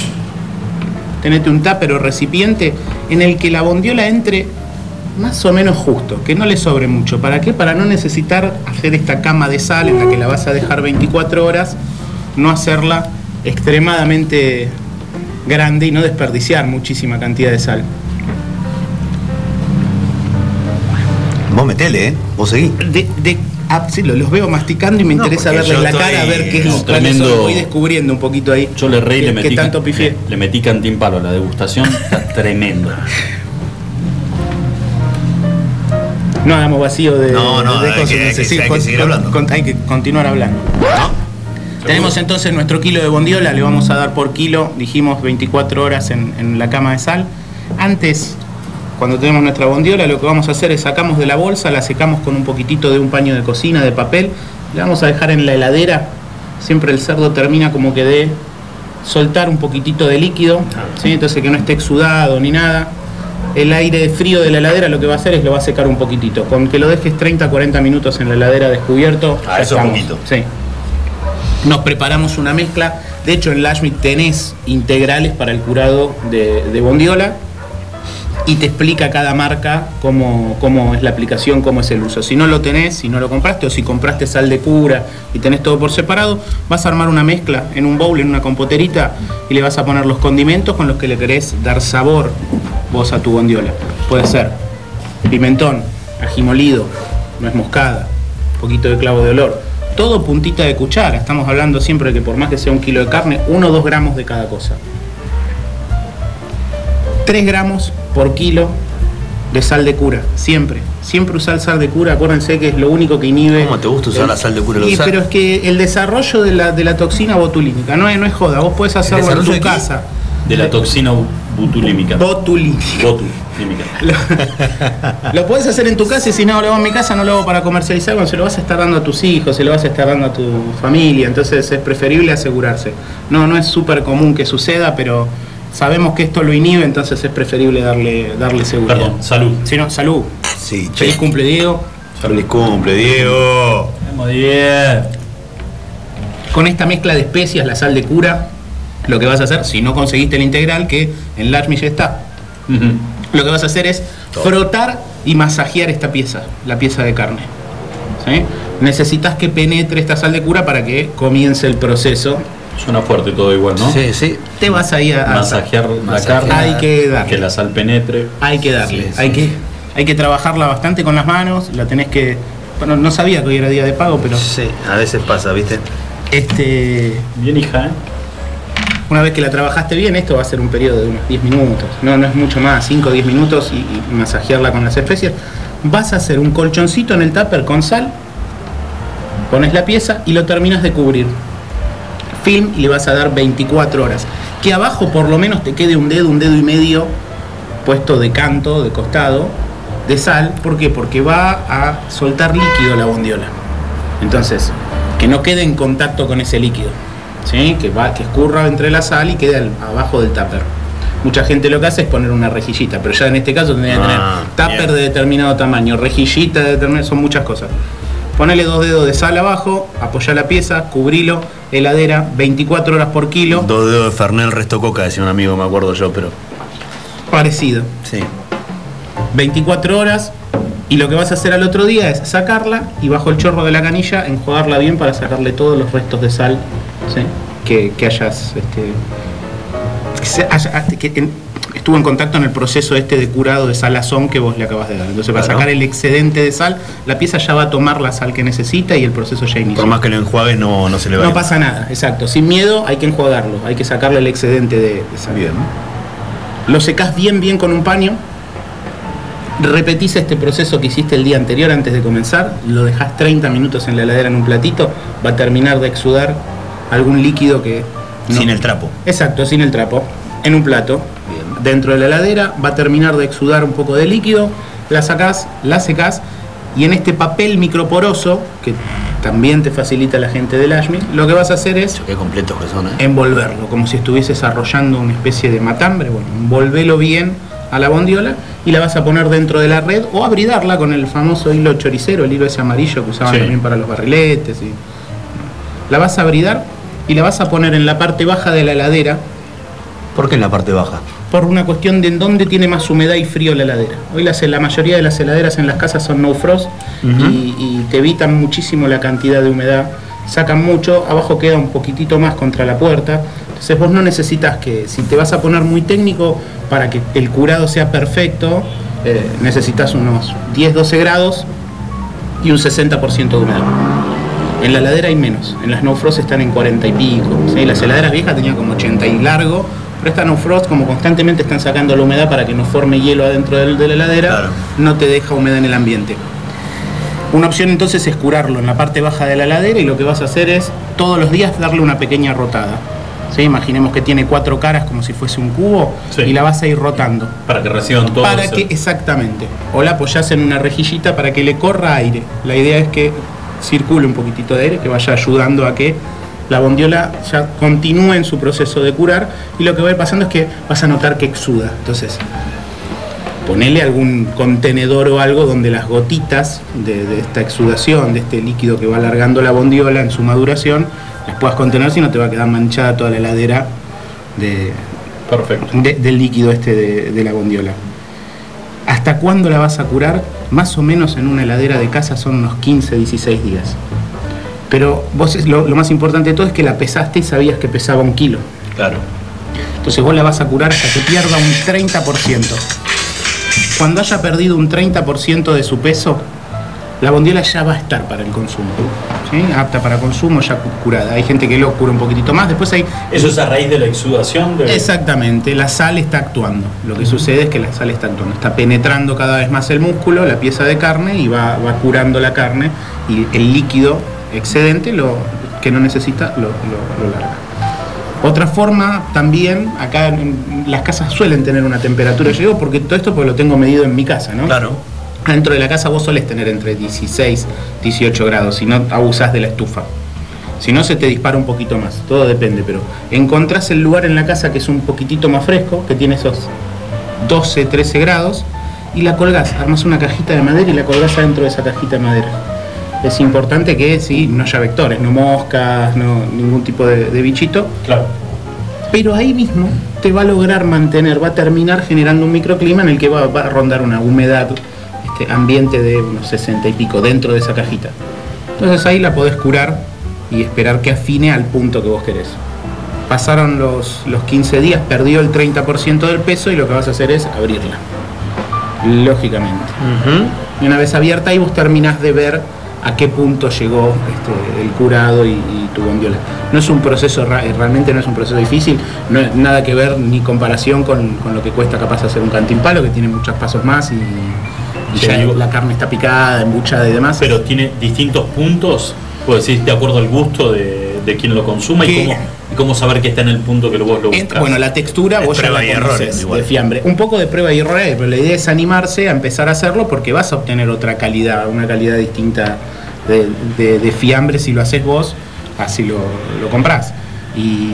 tenete un tupper o recipiente en el que la bondiola entre más o menos justo, que no le sobre mucho. ¿Para qué? Para no necesitar hacer esta cama de sal en la que la vas a dejar 24 horas, no hacerla extremadamente grande y no desperdiciar muchísima cantidad de sal. Vos metele, ¿eh? Vos seguí. De, de- ah, sí, los veo masticando y me No, interesa verles la estoy- cara, a ver qué es no, lo tremendo. Voy descubriendo un poquito ahí. Yo le reí le metí, tanto pifié. le, le metí cantín palo a la degustación. Está tremendo. No hagamos vacío de, No, no, de cosas. hay que- Necesito- hay que seguir con- hablando. con- hay que continuar hablando. Tenemos entonces nuestro kilo de bondiola, le vamos a dar por kilo, dijimos 24 horas en, en la cama de sal. Antes, cuando tenemos nuestra bondiola, lo que vamos a hacer es sacamos de la bolsa, la secamos con un poquitito de un paño de cocina, de papel, le vamos a dejar en la heladera. Siempre el cerdo termina como que de soltar un poquitito de líquido, ¿sí? entonces que no esté exudado ni nada. El aire frío de la heladera lo que va a hacer es lo va a secar un poquitito. Con que lo dejes 30-40 minutos en la heladera descubierto, Ah, eso es poquito. Sí. Nos preparamos una mezcla. De hecho, en Lashmi tenés integrales para el curado de, bondiola y te explica cada marca cómo, cómo es la aplicación, cómo es el uso. Si no lo tenés, si no lo compraste o si compraste sal de cura y tenés todo por separado, vas a armar una mezcla en un bowl, en una compoterita y le vas a poner los condimentos con los que le querés dar sabor vos a tu bondiola. Puede ser pimentón, ají molido, nuez moscada, poquito de clavo de olor. Todo puntita de cuchara. Estamos hablando siempre de que por más que sea un kilo de carne, uno o dos gramos de cada cosa. 3 gramos por kilo de sal de cura, siempre. Siempre usar sal de cura, acuérdense que es lo único que inhibe. ¿Cómo te gusta usar la sal de cura? ¿Lo Y, usás? pero es que el desarrollo de la, de la toxina botulínica, no es, no es joda, vos podés hacerlo en tu qué? De la toxina butulímica. Botulínica. Botulímica. Lo puedes hacer en tu casa y si no lo hago en mi casa no lo hago para comercializar, cuando se lo vas a estar dando a tus hijos, se lo vas a estar dando a tu familia, entonces es preferible asegurarse. No, no es súper común que suceda, pero sabemos que esto lo inhibe, entonces es preferible darle, darle seguridad. Perdón, salud. Si no, salud. Sí, che. Feliz cumple Diego. Feliz cumple, Diego. Muy bien. Con esta mezcla de especias, la sal de cura, lo que vas a hacer, si no conseguiste el integral, que en Lakshmi ya está, lo que vas a hacer es frotar y masajear esta pieza, la pieza de carne. ¿Sí? Necesitas que penetre esta sal de cura para que comience el proceso. Suena fuerte todo igual, ¿no? Sí, sí. Te vas ahí a, a- Masajear la masajear. carne. Hay que darle. Que la sal penetre. Hay que darle, Sí, sí. hay, que, hay que trabajarla bastante con las manos, la tenés que. Bueno, no sabía que hoy era día de pago, pero. Sí, a veces pasa, ¿viste? Este. Bien, hija, ¿eh? Una vez que la trabajaste bien, esto va a ser un periodo de unos 10 minutos. No, no es mucho más, 5 o 10 minutos y, masajearla con las especias. Vas a hacer un colchoncito en el tupper con sal, pones la pieza y lo terminas de cubrir. Film y le vas a dar 24 horas. Que abajo por lo menos te quede un dedo, un dedo y medio puesto de canto, de costado, de sal. ¿Por qué? Porque va a soltar líquido la bondiola. Entonces, que no quede en contacto con ese líquido. ¿Sí? Que, va, que escurra entre la sal y quede al- abajo del tupper. Mucha gente lo que hace es poner una rejillita, pero ya en este caso tendría que Ah, tener tupper bien. de determinado tamaño, rejillita de determinado, son muchas cosas. Ponele dos dedos de sal abajo, apoya la pieza, cubrilo, heladera, 24 horas por kilo, Dos dedos de Fernel, resto coca, decía un amigo, me acuerdo yo, pero. parecido. Sí. 24 horas y lo que vas a hacer al otro día es sacarla y bajo el chorro de la canilla enjuagarla bien para sacarle todos los restos de sal ¿sí? que, que hayas este, que se haya- que en- estuvo en contacto en el proceso este de curado de salazón que vos le acabas de dar. Entonces para Claro. sacar el excedente de sal, la pieza ya va a tomar la sal que necesita y el proceso ya inició. Por más que lo enjuagues, no, no se le va No ir. pasa nada, exacto. Sin miedo hay que enjuagarlo, hay que sacarle el excedente de, de sal. Lo secás bien, bien con un paño. Repetís este proceso que hiciste el día anterior antes de comenzar. Lo dejás 30 minutos en la heladera en un platito. Va a terminar de exudar algún líquido que. no- Sin el trapo. Exacto, sin el trapo. En un plato. Dentro de la heladera va a terminar de exudar un poco de líquido. La sacás, la secás. Y en este papel microporoso, que también te facilita la gente del Ashmi, lo que vas a hacer es Qué completos que son, ¿eh? envolverlo, como si estuvieses arrollando una especie de matambre. Bueno, envolvelo bien a la bondiola y la vas a poner dentro de la red o abridarla con el famoso hilo choricero, el hilo ese amarillo que usaban Sí. también para los barriletes. y- La vas a abridar y la vas a poner en la parte baja de la heladera ¿Por qué en la parte baja? por una cuestión de en dónde tiene más humedad y frío la heladera. Hoy las- la mayoría de las heladeras en las casas son no frost y, y te evitan muchísimo la cantidad de humedad, sacan mucho, abajo queda un poquitito más contra la puerta. Entonces vos no necesitas que, si te vas a poner muy técnico para que el curado sea perfecto, eh, necesitas unos 10-12 grados y un 60% de humedad. En la heladera hay menos, en las no frost están en 40 y pico. ¿sí? Las heladeras viejas tenían como 80 y largo, pero estas no frost como constantemente están sacando la humedad para que no forme hielo adentro de la heladera, Claro. no te deja humedad en el ambiente. Una opción entonces es curarlo en la parte baja de la heladera y lo que vas a hacer es todos los días darle una pequeña rotada. ¿sí? Imaginemos que tiene cuatro caras como si fuese un cubo Sí. y la vas a ir rotando. Para que reciban todo. Para ese- que, exactamente. O la apoyás en una rejillita para que le corra aire. La idea es que circule un poquitito de aire, que vaya ayudando a que la bondiola ya continúe en su proceso de curar. Y lo que va a ir pasando es que vas a notar que exuda. Entonces, ponele algún contenedor o algo donde las gotitas de, de esta exudación, de este líquido que va alargando la bondiola en su maduración, las puedas contener si no te va a quedar manchada toda la heladera de, Perfecto. de- del líquido este de, de la bondiola. ¿Hasta cuándo la vas a curar? Más o menos en una heladera de casa son unos 15, 16 días. Pero vos lo, lo más importante de todo es que la pesaste y sabías que pesaba un kilo. Claro. Entonces vos la vas a curar hasta que pierda un 30%. Cuando haya perdido un 30% de su peso, la bondiola ya va a estar para el consumo. ¿Sí? Apta para consumo, ya cu- curada. Hay gente que lo cura un poquitito más. Después hay Eso es a raíz de la exudación. De... Exactamente, la sal está actuando. Lo que sucede es que la sal está actuando, está penetrando cada vez más el músculo, la pieza de carne y va, va curando la carne y el líquido excedente lo, que no necesita lo, lo- lo larga. Otra forma también, acá en las casas suelen tener una temperatura, yo digo porque todo esto pues lo tengo medido en mi casa, ¿no? Claro. Dentro de la casa vos solés tener entre 16 18 grados, si no abusás de la estufa. Si no, se te dispara un poquito más, todo depende, pero encontrás el lugar en la casa que es un poquitito más fresco, que tiene esos 12, 13 grados, y la colgás, armas una cajita de madera y la colgás adentro de esa cajita de madera. Es importante que sí, no haya vectores, no moscas, no ningún tipo de, de bichito. Claro. Pero ahí mismo te va a lograr mantener, va a terminar generando un microclima en el que va, va a rondar una humedad este, ambiente de unos 60 y pico dentro de esa cajita. Entonces ahí la podés curar y esperar que afine al punto que vos querés. Pasaron los, los 15 días, perdió el 30% del peso y lo que vas a hacer es abrirla. Lógicamente. Y una vez abierta ahí vos terminás de ver a qué punto llegó este, el curado y, y tu bondiola. No es un proceso, eh, realmente no es un proceso difícil, no es nada que ver ni comparación con, con lo que cuesta capaz hacer un cantimpalo, que tiene muchos pasos más y, ya la carne está picada, embuchada y demás. Pero tiene distintos puntos, puedo decir, de acuerdo al gusto de, de quien lo consuma y cómo, y cómo saber que está en el punto que vos lo buscas. Bueno, la textura Es vos ya prueba la y errores, de fiambre. Un poco de prueba y error, pero la idea es animarse a empezar a hacerlo porque vas a obtener otra calidad, una calidad distinta de, de- de fiambre si lo haces vos, así lo, lo comprás. Y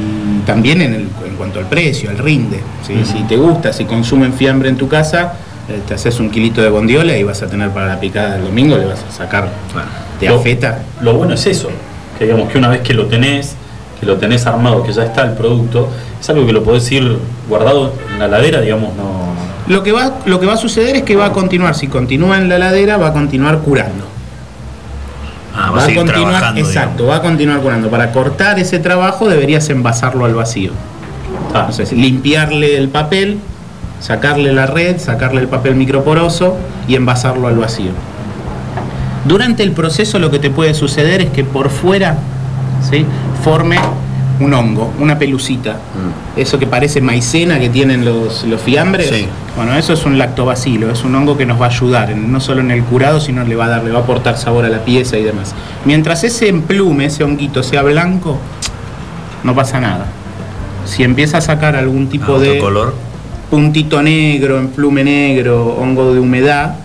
también en, el- en cuanto al precio, al rinde. Si te gusta, si consumen fiambre en tu casa, te haces un kilito de bondiola y vas a tener para la picada del domingo, le vas a sacar de Lo- afeta. Lo bueno es eso, que digamos que una vez que lo tenés, que lo tenés armado, que ya está el producto, es algo que lo podés ir guardado en la ladera, digamos, no. Lo que, va, lo que va a suceder es que va a continuar, si continúa en la heladera, va a continuar curando. Ah, va va a a seguir continuar, trabajando. exacto, va a continuar curando. Para cortar ese trabajo deberías envasarlo al vacío. Ah, Entonces, limpiarle el papel, sacarle la red, sacarle el papel microporoso y envasarlo al vacío. Durante el proceso lo que te puede suceder es que por fuera ¿sí? forme un hongo, una pelucita. Eso que parece maicena que tienen los, los fiambres. Sí. Bueno, eso es un lactobacilo, es un hongo que nos va a ayudar, en- no solo en el curado, sino le va a dar, le va a aportar sabor a la pieza y demás. Mientras ese emplume, ese honguito sea blanco, no pasa nada. Si empieza a sacar algún tipo Ah, de color. Puntito negro, emplume negro, hongo de humedad,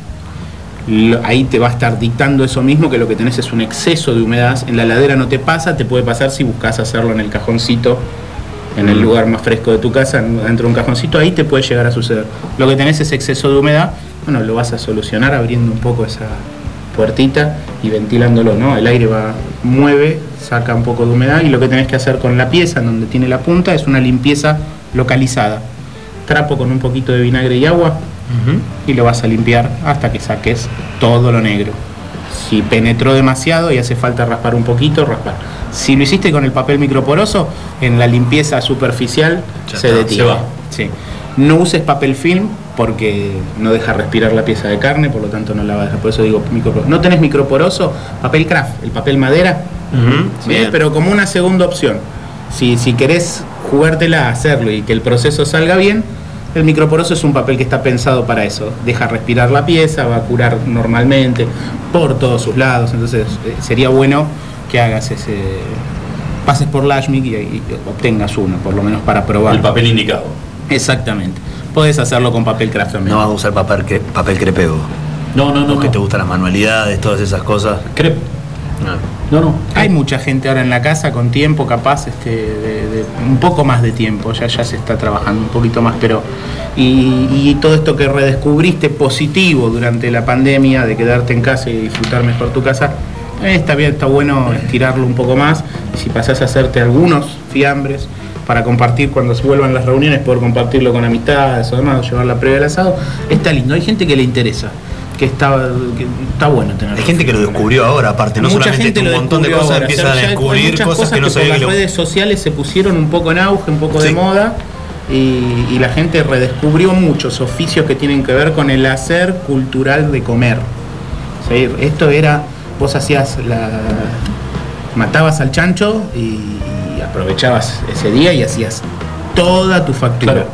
ahí te va a estar dictando eso mismo, que lo que tenés es un exceso de humedad. En la ladera no te pasa, te puede pasar si buscas hacerlo en el cajoncito, en el lugar más fresco de tu casa, en- dentro de un cajoncito, ahí te puede llegar a suceder. Lo que tenés es exceso de humedad, bueno, lo vas a solucionar abriendo un poco esa puertita y ventilándolo, ¿no? El aire va, mueve, saca un poco de humedad y lo que tenés que hacer con la pieza en donde tiene la punta es una limpieza localizada. Trapo con un poquito de vinagre y agua y lo vas a limpiar hasta que saques todo lo negro. Si penetró demasiado y hace falta raspar un poquito, raspar. Si lo hiciste con el papel microporoso, en la limpieza superficial Ya se detiene. Sí. No uses papel film porque no deja respirar la pieza de carne, por lo tanto no la va a dejar. Por eso digo microporoso. ¿No tenés microporoso? Papel craft, el papel madera. ¿sí? Bien. Pero como una segunda opción. Si, si querés jugártela a hacerlo y que el proceso salga bien, el microporoso es un papel que está pensado para eso. Deja respirar la pieza, va a curar normalmente por todos sus lados. Entonces eh, sería bueno que hagas ese. pases por Lashmic y, y obtengas uno, por lo menos para probar. El papel indicado. Exactamente. Podés hacerlo con papel craft también. No vas a usar papel, cre- papel crepeo. No, no, no. Porque no. te gustan las manualidades, todas esas cosas. Crep- No. No, no. Hay mucha gente ahora en la casa con tiempo, capaz, este, de, un poco más de tiempo, ya, ya se está trabajando un poquito más, pero y, y todo esto que redescubriste positivo durante la pandemia, de quedarte en casa y disfrutar mejor tu casa, eh, está bien, está bueno estirarlo un poco más, y si pasás a hacerte algunos fiambres para compartir cuando se vuelvan las reuniones, poder compartirlo con amistades o demás, llevar la previa al asado, está lindo, hay gente que le interesa, que está, que está bueno tener Hay gente que lo descubrió ahora, aparte, no Mucha solamente gente un lo montón de cosas ahora. empiezan O sea, a descubrir cosas, que no por sabía las lo... redes sociales se pusieron un poco en auge, un poco de moda y, y la gente redescubrió muchos oficios que tienen que ver con el hacer cultural de comer. O sea, esto era, vos hacías la... matabas al chancho y, y aprovechabas ese día y hacías toda tu factura. Claro.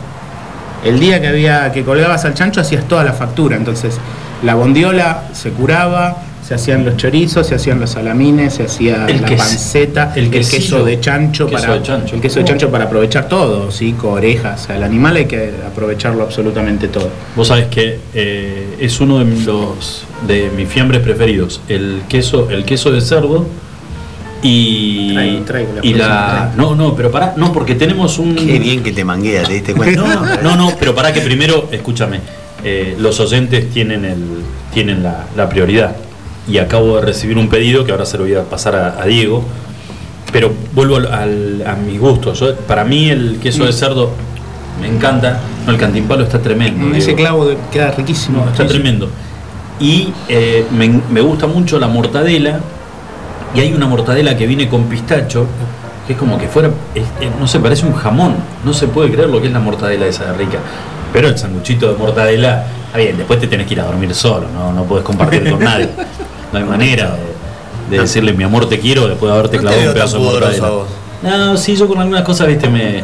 El día que había que colgabas al chancho hacías toda la factura, entonces la bondiola se curaba, se hacían los chorizos, se hacían los salamines, se hacía El la panceta, el el, quesillo. queso de chancho Queso para de chancho. el queso de chancho para aprovechar todo, sí, orejas, o sea, el animal hay que aprovecharlo absolutamente todo. Vos sabés que eh, es uno de los de mis fiambres preferidos. El queso, el queso de cerdo y, Traigo, traigo la y la. No, no, pero pará, no, porque tenemos un. Qué bien que te manguea, ¿te diste cuenta? No, no, no, pero para que primero, escúchame. Eh, los oyentes tienen, el, tienen la, la prioridad. Y acabo de recibir un pedido que ahora se lo voy a pasar a, a Diego. Pero vuelvo al, al- a mis gustos. Yo- para mí el queso de cerdo me encanta. No, el cantimpalo está tremendo. Mm, Ese clavo de- queda riquísimo. No, está tremendo. Y eh, me, me gusta mucho la mortadela. Y hay una mortadela que viene con pistacho, que es como que fuera, es- es- no sé, parece un jamón. No se puede creer lo que es la mortadela esa de rica. Pero el sanguchito de mortadela, está bien, después te tenés que ir a dormir solo, no, no puedes compartir con nadie. No hay manera de, de decirle mi amor te quiero después de haberte No clavado un pedazo de mortadela. a vos. No, sí, yo con algunas cosas, viste, me.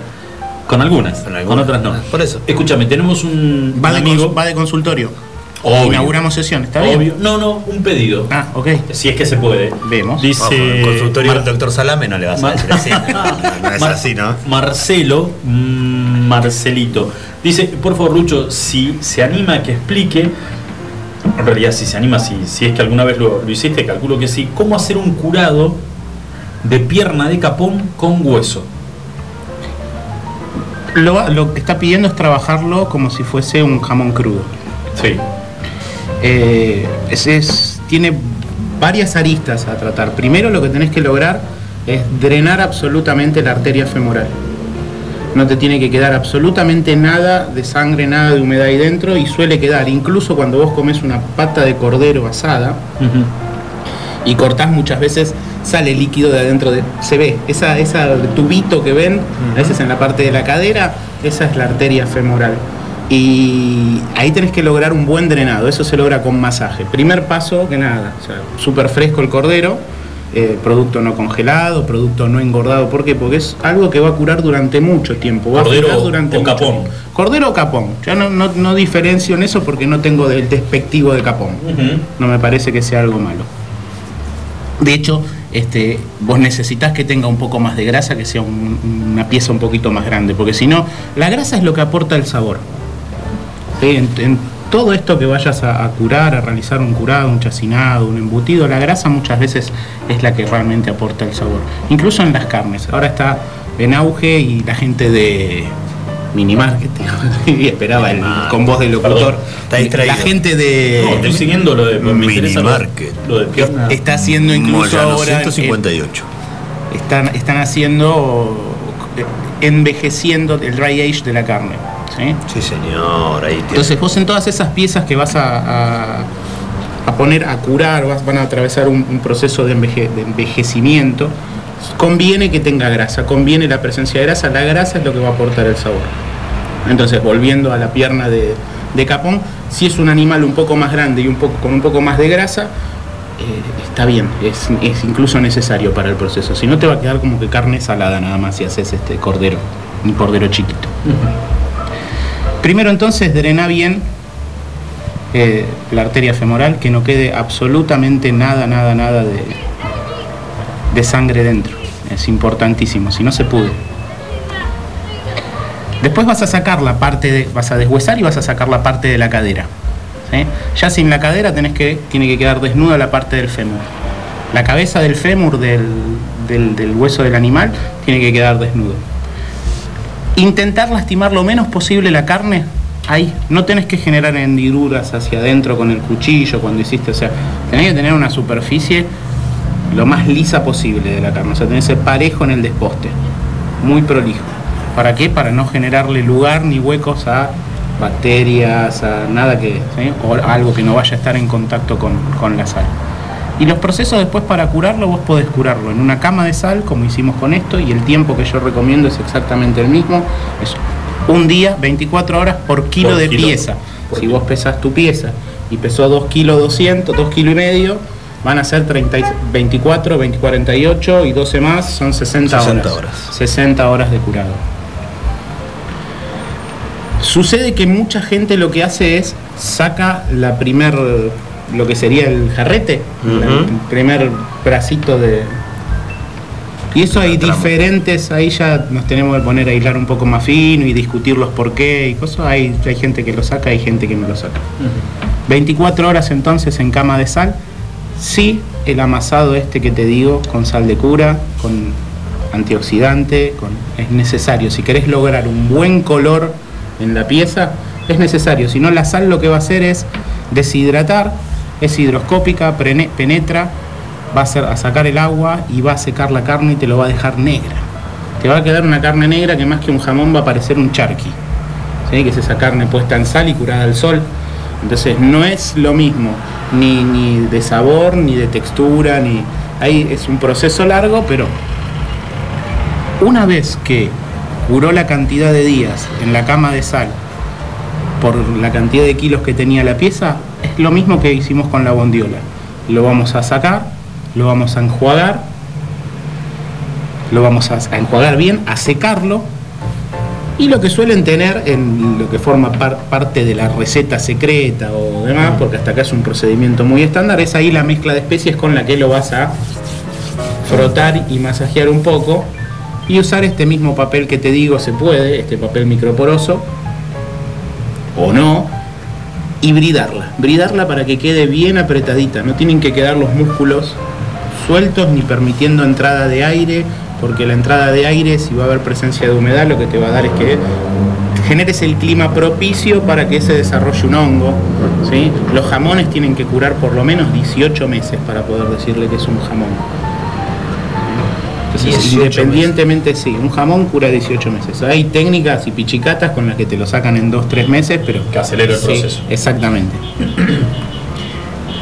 Con algunas, con, otras no. Por eso. Escúchame, tenemos un, Va un de, amigo. cons- va de consultorio. Obvio. Inauguramos sesión, ¿está Obvio. bien? No, no, un pedido. Ah, ok. Si es que se puede. Vemos. Dice. Ojo, en el consultorio Mar- del doctor Salame no le vas a decir así. No, no es Mar- así, ¿no? Marcelo, mm, Marcelito. Dice, por favor, Lucho, si se anima a que explique, en realidad si se anima, si, si es que alguna vez lo, lo hiciste, calculo que sí, cómo hacer un curado de pierna de capón con hueso. Lo, lo que está pidiendo es trabajarlo como si fuese un jamón crudo. Sí. Eh, es- es- tiene varias aristas a tratar. Primero lo que tenés que lograr es drenar absolutamente la arteria femoral. No te tiene que quedar absolutamente nada de sangre, nada de humedad ahí dentro y suele quedar, incluso cuando vos comes una pata de cordero asada y cortás muchas veces, sale líquido de adentro de... Se ve, esa, esa tubito que ven, a veces en la parte de la cadera, esa es la arteria femoral. Y ahí tenés que lograr un buen drenado, eso se logra con masaje. Primer paso, que nada, o sea, súper fresco el cordero, eh, producto no congelado, producto no engordado. ¿Por qué? Porque es algo que va a curar durante mucho tiempo. Va Cordero a curar durante o mucho capón. tiempo. Cordero o capón. Yo no, no- no diferencio en eso porque no tengo del despectivo de capón. No me parece que sea algo malo. De hecho, este, vos necesitas que tenga un poco más de grasa, que sea un- una pieza un poquito más grande, porque si no, la grasa es lo que aporta el sabor. ¿Sí? En, en todo esto que vayas a, a curar, a realizar un curado, un chacinado, un embutido, la grasa muchas veces es la que realmente aporta el sabor. Incluso en las carnes. Ahora está en auge y la gente de Minimarket, y esperaba el, con voz de locutor. Está distraído. La gente de. No, estoy siguiendo lo de Minimarket. Lo de pierna. Está haciendo incluso Moyano ahora. 158. eh, están, están haciendo. Envejeciendo el dry age de la carne. ¿sí? Sí, señor, ahí tiene. Entonces vos en todas esas piezas que vas a, a- a poner a curar, vas- van a atravesar un, un proceso de, enveje- de envejecimiento, conviene que tenga grasa, conviene la presencia de grasa, la grasa es lo que va a aportar el sabor. Entonces volviendo a la pierna de, de capón, si es un animal un poco más grande y un poco, con un poco más de grasa, está bien, es, es incluso necesario para el proceso. Si no te va a quedar como que carne salada nada más si haces este cordero, un cordero chiquito. Primero entonces drena bien eh, la arteria femoral, que no quede absolutamente nada, nada, nada de, de sangre dentro. Es importantísimo, si no se pude. Después vas a sacar la parte de, vas a deshuesar y vas a sacar la parte de la cadera. ¿Sí? Ya sin la cadera tenés que, tiene que quedar desnuda la parte del fémur. La cabeza del fémur del, del- del hueso del animal tiene que quedar desnudo. Intentar lastimar lo menos posible la carne, ahí. No tenés que generar hendiduras hacia adentro con el cuchillo cuando hiciste. O sea, tenés que tener una superficie lo más lisa posible de la carne. O sea, tenés que ser parejo en el desposte. Muy prolijo. ¿Para qué? Para no generarle lugar ni huecos a bacterias, a nada que. ¿sí? o algo que no vaya a estar en contacto con, con la sal. Y los procesos después para curarlo, vos podés curarlo en una cama de sal, como hicimos con esto, y el tiempo que yo recomiendo es exactamente el mismo. Es un día, 24 horas por kilo Por de kilo. pieza. Si vos pesas tu pieza y pesó 2 kilos 200, 2 kilos y medio, van a ser 30, y- 24, 20, 48 y 12 más, son 60, 60 horas. horas. 60 horas de curado. Sucede que mucha gente lo que hace es saca la primer, lo que sería el jarrete, el primer bracito de... Y eso hay diferentes, ahí ya nos tenemos que poner a hilar un poco más fino y discutir los por qué y cosas. Hay, hay gente que lo saca, hay gente que no lo saca. 24 horas entonces en cama de sal. Sí, el amasado este que te digo, con sal de cura, con antioxidante, con, es necesario. Si querés lograr un buen color en la pieza, es necesario. Si no, la sal lo que va a hacer es deshidratar, es hidroscópica, penetra, va a, hacer, a sacar el agua y va a secar la carne y te lo va a dejar negra. Te va a quedar una carne negra que más que un jamón va a parecer un charqui. ¿sí? que es esa carne puesta en sal y curada al sol. Entonces no es lo mismo, ni, ni de sabor, ni de textura, ni. Ahí es un proceso largo, pero una vez que curó la cantidad de días en la cama de sal por la cantidad de kilos que tenía la pieza, es lo mismo que hicimos con la bondiola. Lo vamos a sacar, lo vamos a enjuagar, lo vamos a, a enjuagar bien, a secarlo y lo que suelen tener en lo que forma par- parte de la receta secreta o demás, porque hasta acá es un procedimiento muy estándar, es ahí la mezcla de especies con la que lo vas a frotar y masajear un poco y usar este mismo papel que te digo se puede, este papel microporoso o no, y bridarla, bridarla para que quede bien apretadita, no tienen que quedar los músculos sueltos ni permitiendo entrada de aire, porque la entrada de aire, si va a haber presencia de humedad, lo que te va a dar es que generes el clima propicio para que se desarrolle un hongo. ¿sí? Los jamones tienen que curar por lo menos 18 meses para poder decirle que es un jamón. Entonces, 18 independientemente, sí, un jamón cura 18 meses. Hay técnicas y pichicatas con las que te lo sacan en 2-3 meses, pero... Que acelera el Sí, proceso. Exactamente.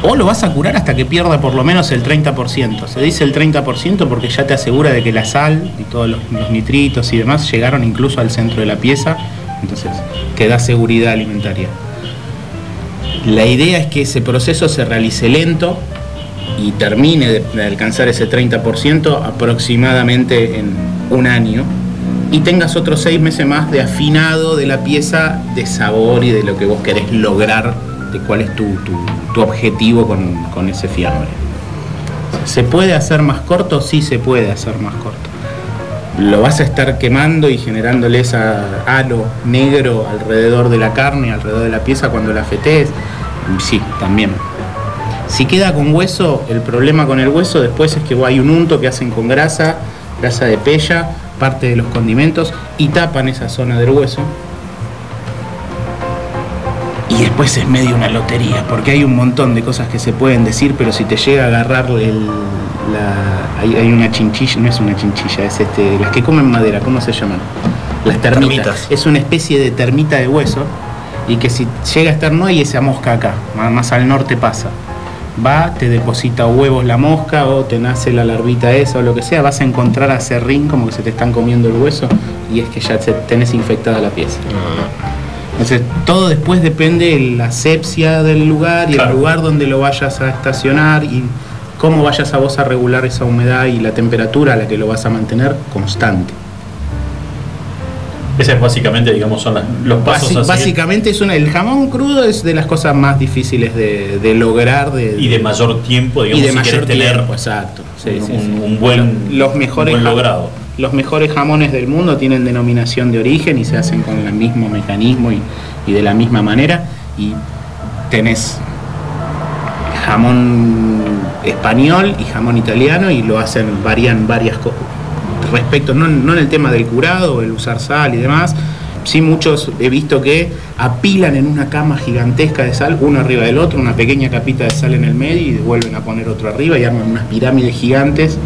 O lo vas a curar hasta que pierda por lo menos el 30%. Se dice el 30% porque ya te asegura de que la sal y todos los, los nitritos y demás llegaron incluso al centro de la pieza. Entonces, te da seguridad alimentaria. La idea es que ese proceso se realice lento y termine de, alcanzar ese 30% aproximadamente en un año y tengas otros seis meses más de afinado de la pieza, de sabor y de lo que vos querés lograr, de cuál es tu, tu- objetivo con, con ese fiambre. ¿Se puede hacer más corto? Sí se puede hacer más corto. Lo vas a estar quemando y generándole esa halo negro alrededor de la carne, alrededor de la pieza cuando la fetees. Sí, también. Si queda con hueso, el problema con el hueso después es que hay un unto que hacen con grasa, grasa de pella, parte de los condimentos y tapan esa zona del hueso. Y después es medio una lotería, porque hay un montón de cosas que se pueden decir, pero si te llega a agarrar el, la, hay, hay una chinchilla, no es una chinchilla, es este, las que comen madera, ¿cómo se llaman? Las termitas. Termitas. Es una especie de termita de hueso y que si llega a estar no hay esa mosca acá, más, más al norte pasa. Va, te deposita huevos la mosca o te nace la larvita esa o lo que sea, vas a encontrar a serrín como que se te están comiendo el hueso y es que ya tenés infectada la pieza. Entonces, todo después depende de la asepsia del lugar y el lugar donde lo vayas a estacionar y cómo vayas a vos a regular esa humedad y la temperatura a la que lo vas a mantener constante. Ese es básicamente, digamos, son las- los pasos Basi- básicamente es una, el jamón crudo es de las cosas más difíciles de, de lograr de, Y de mayor tiempo, digamos, y de si mayor tener tiempo, exacto. Sí, un, sí, un- sí. un buen, los mejores un buen jam- logrado. Los mejores jamones del mundo tienen denominación de origen y se hacen con el mismo mecanismo y, y de la misma manera. Y tenés jamón español y jamón italiano y lo hacen, varían varias cosas. Respecto, no, en el tema del curado, el usar sal y demás, sí muchos he visto que apilan en una cama gigantesca de sal, uno arriba del otro, una pequeña capita de sal en el medio y vuelven a poner otro arriba y arman unas pirámides gigantes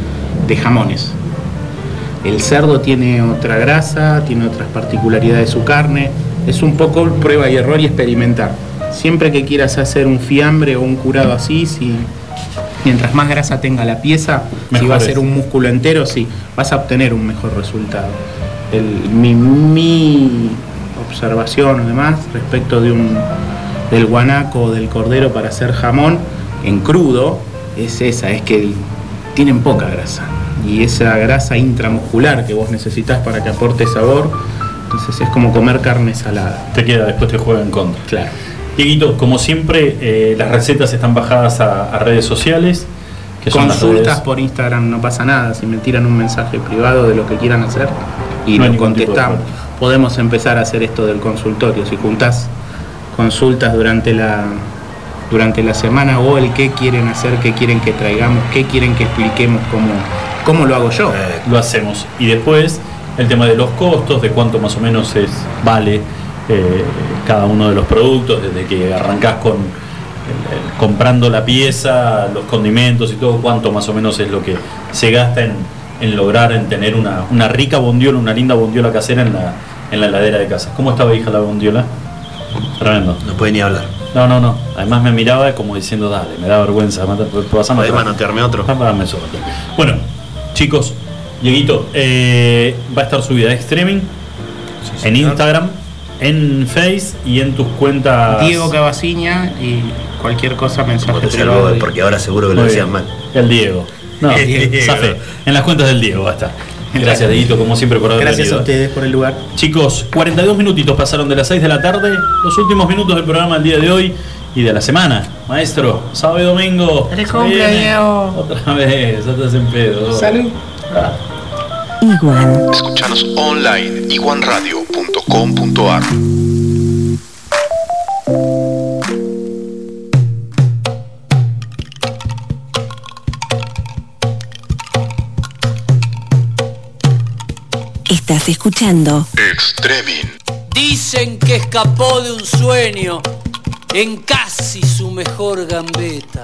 de jamones. El cerdo tiene otra grasa, tiene otras particularidades de su carne. Es un poco prueba y error y experimentar. Siempre que quieras hacer un fiambre o un curado así, si mientras más grasa tenga la pieza, si va a ser un músculo entero, sí, vas a obtener un mejor resultado. El- mi, mi observación además respecto de un, del guanaco o del cordero para hacer jamón en crudo es esa, es que tienen poca grasa. Y esa grasa intramuscular que vos necesitas para que aporte sabor, entonces es como comer carne salada. Te queda, después te juega en contra. Claro. Dieguito, como siempre, eh, las recetas están bajadas a, a redes sociales. Que son las Consultas redes- por Instagram, no pasa nada. Si me tiran un mensaje privado de lo que quieran hacer y No lo contestamos, podemos empezar a hacer esto del consultorio. Si juntás consultas durante la durante la semana o el qué quieren hacer, qué quieren que traigamos, qué quieren que expliquemos, cómo, cómo lo hago yo. lo hacemos. Y después el tema de los costos, de cuánto más o menos es vale eh, cada uno de los productos, desde que arrancás con el- el- comprando la pieza, los condimentos y todo, cuánto más o menos es lo que se gasta en, en lograr en tener una, una rica bondiola, una linda bondiola casera en la, en la heladera de casa. ¿Cómo estaba hija la bondiola? Tremendo. No puede ni hablar. No, no, no. Además me miraba como diciendo, dale, me da vergüenza. mata- pasame ¿Podés manotearme otro? Ah, eso. Bueno, chicos, Dieguito, eh, va a estar subida en streaming, en Instagram, en Face y en tus cuentas. Diego Cabasiña y cualquier cosa mensaje te salvo, porque ahora seguro que lo bien. mal. El Diego. No, El Diego. Zafé. En las cuentas del Diego va a estar. Gracias, Dieguito, como siempre, por haber Gracias venido. a ustedes por el lugar. Chicos, 42 minutitos pasaron de las 6 de la tarde, los últimos minutos del programa del día de hoy y de la semana. Maestro, sábado y domingo. ¡Feliz cumpleaños! Otra vez, ya estás en pedo. Salud. Iguan. Escuchanos online iguanradio.com.ar Estás escuchando Extremin. Dicen que escapó de un sueño en casi su mejor gambeta.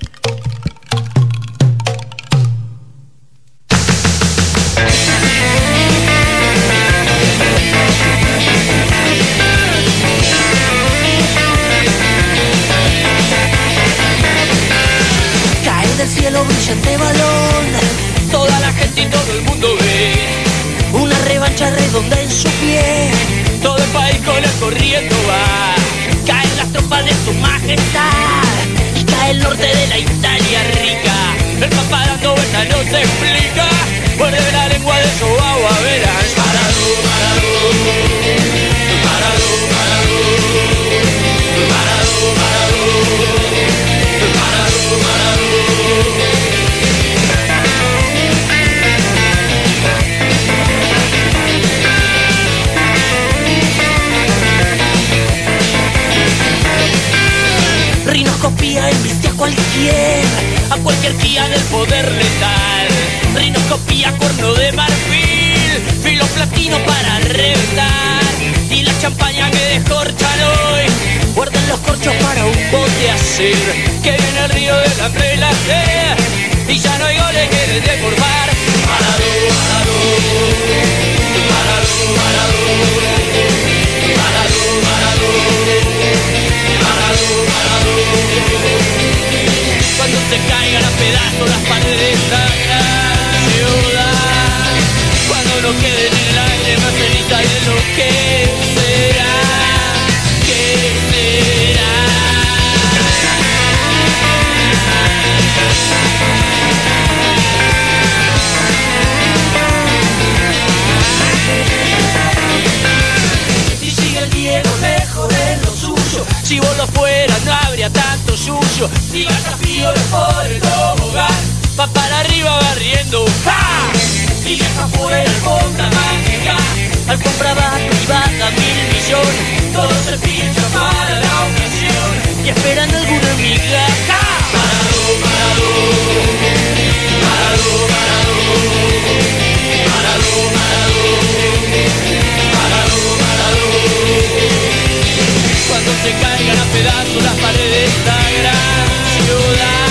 Del cielo brillante balón. Toda la gente y todo el mundo ve Una revancha redonda en su pie. todo el país con el corriendo va. Caen las tropas de su majestad. Y cae el norte de la Italia rica. El papá dando vueltas no se explica. Muerde la lengua de su agua, verás. Rinoscopía embiste a cualquier. a cualquier guía del poder letal. Rinoscopía, cuerno de marfil, filo platino para reventar. Y la champaña que descorchan hoy, guarden los corchos para un bote a hacer. Que viene el río de la hambre y ya no hay goles que parado, parado cuando se caigan a pedazos las paredes de esta ciudad. Cuando no quede Si lo fueras no habría tanto suyo. Y desafío de por el tobogán. Va para arriba barriendo. ¡Ja! Y deja fuera alfombra mágica. Alfombra va privada mil millones. Todo se pincha para la ocasión. Y esperando alguna migaja. Parado, parado. Parado, parado. Parado, parado. Parado, se caigan a pedazos las paredes de esta gran ciudad.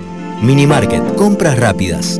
Minimarket, compras rápidas.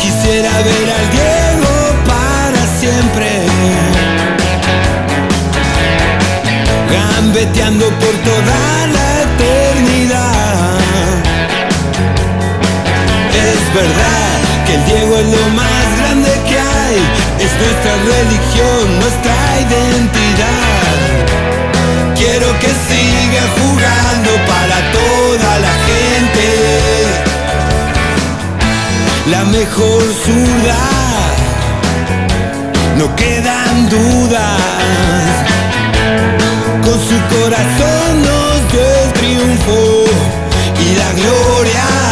Quisiera ver al Diego para siempre. Gambeteando por toda Verdad que el Diego es lo más grande que hay Es nuestra religión, nuestra identidad Quiero que siga jugando para toda la gente la mejor zurda. No quedan dudas. Con su corazón nos dio el triunfo y la gloria.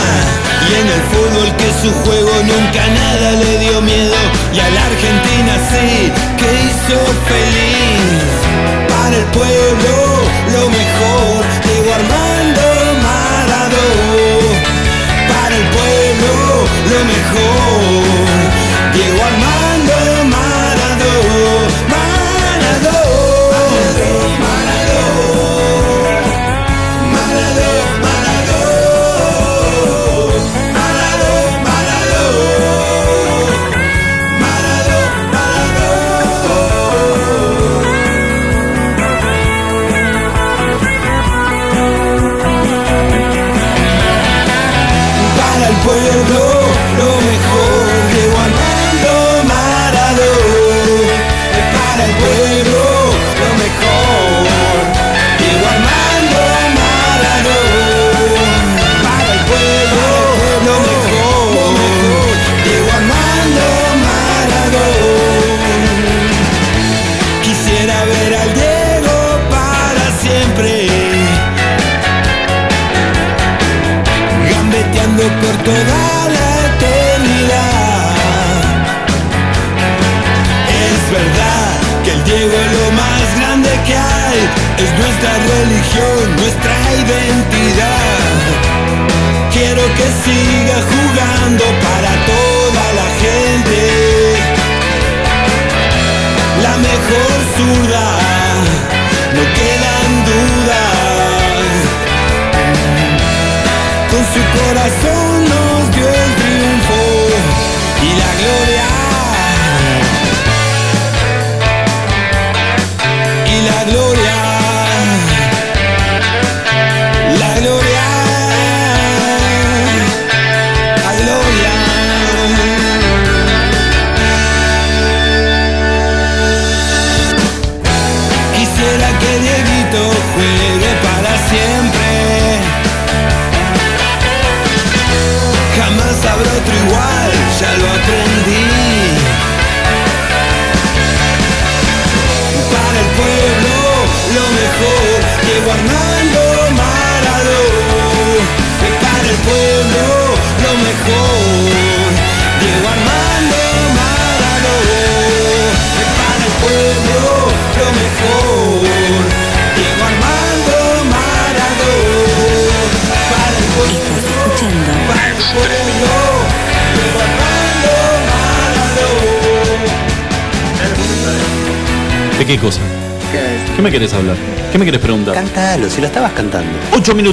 Y en el fútbol que su juego nunca nada le dio miedo. Y a la Argentina sí que hizo feliz. Para el pueblo lo mejor. Diego Armando Maradona para el pueblo lo mejor.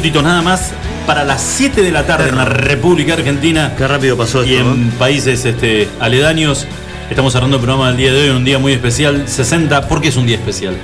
Minutitos nada más para las 7 de la tarde en la República Argentina. Qué rápido pasó Y en países este, aledaños. Estamos cerrando el programa del día de hoy, un día muy especial. 60, ¿por qué es un día especial?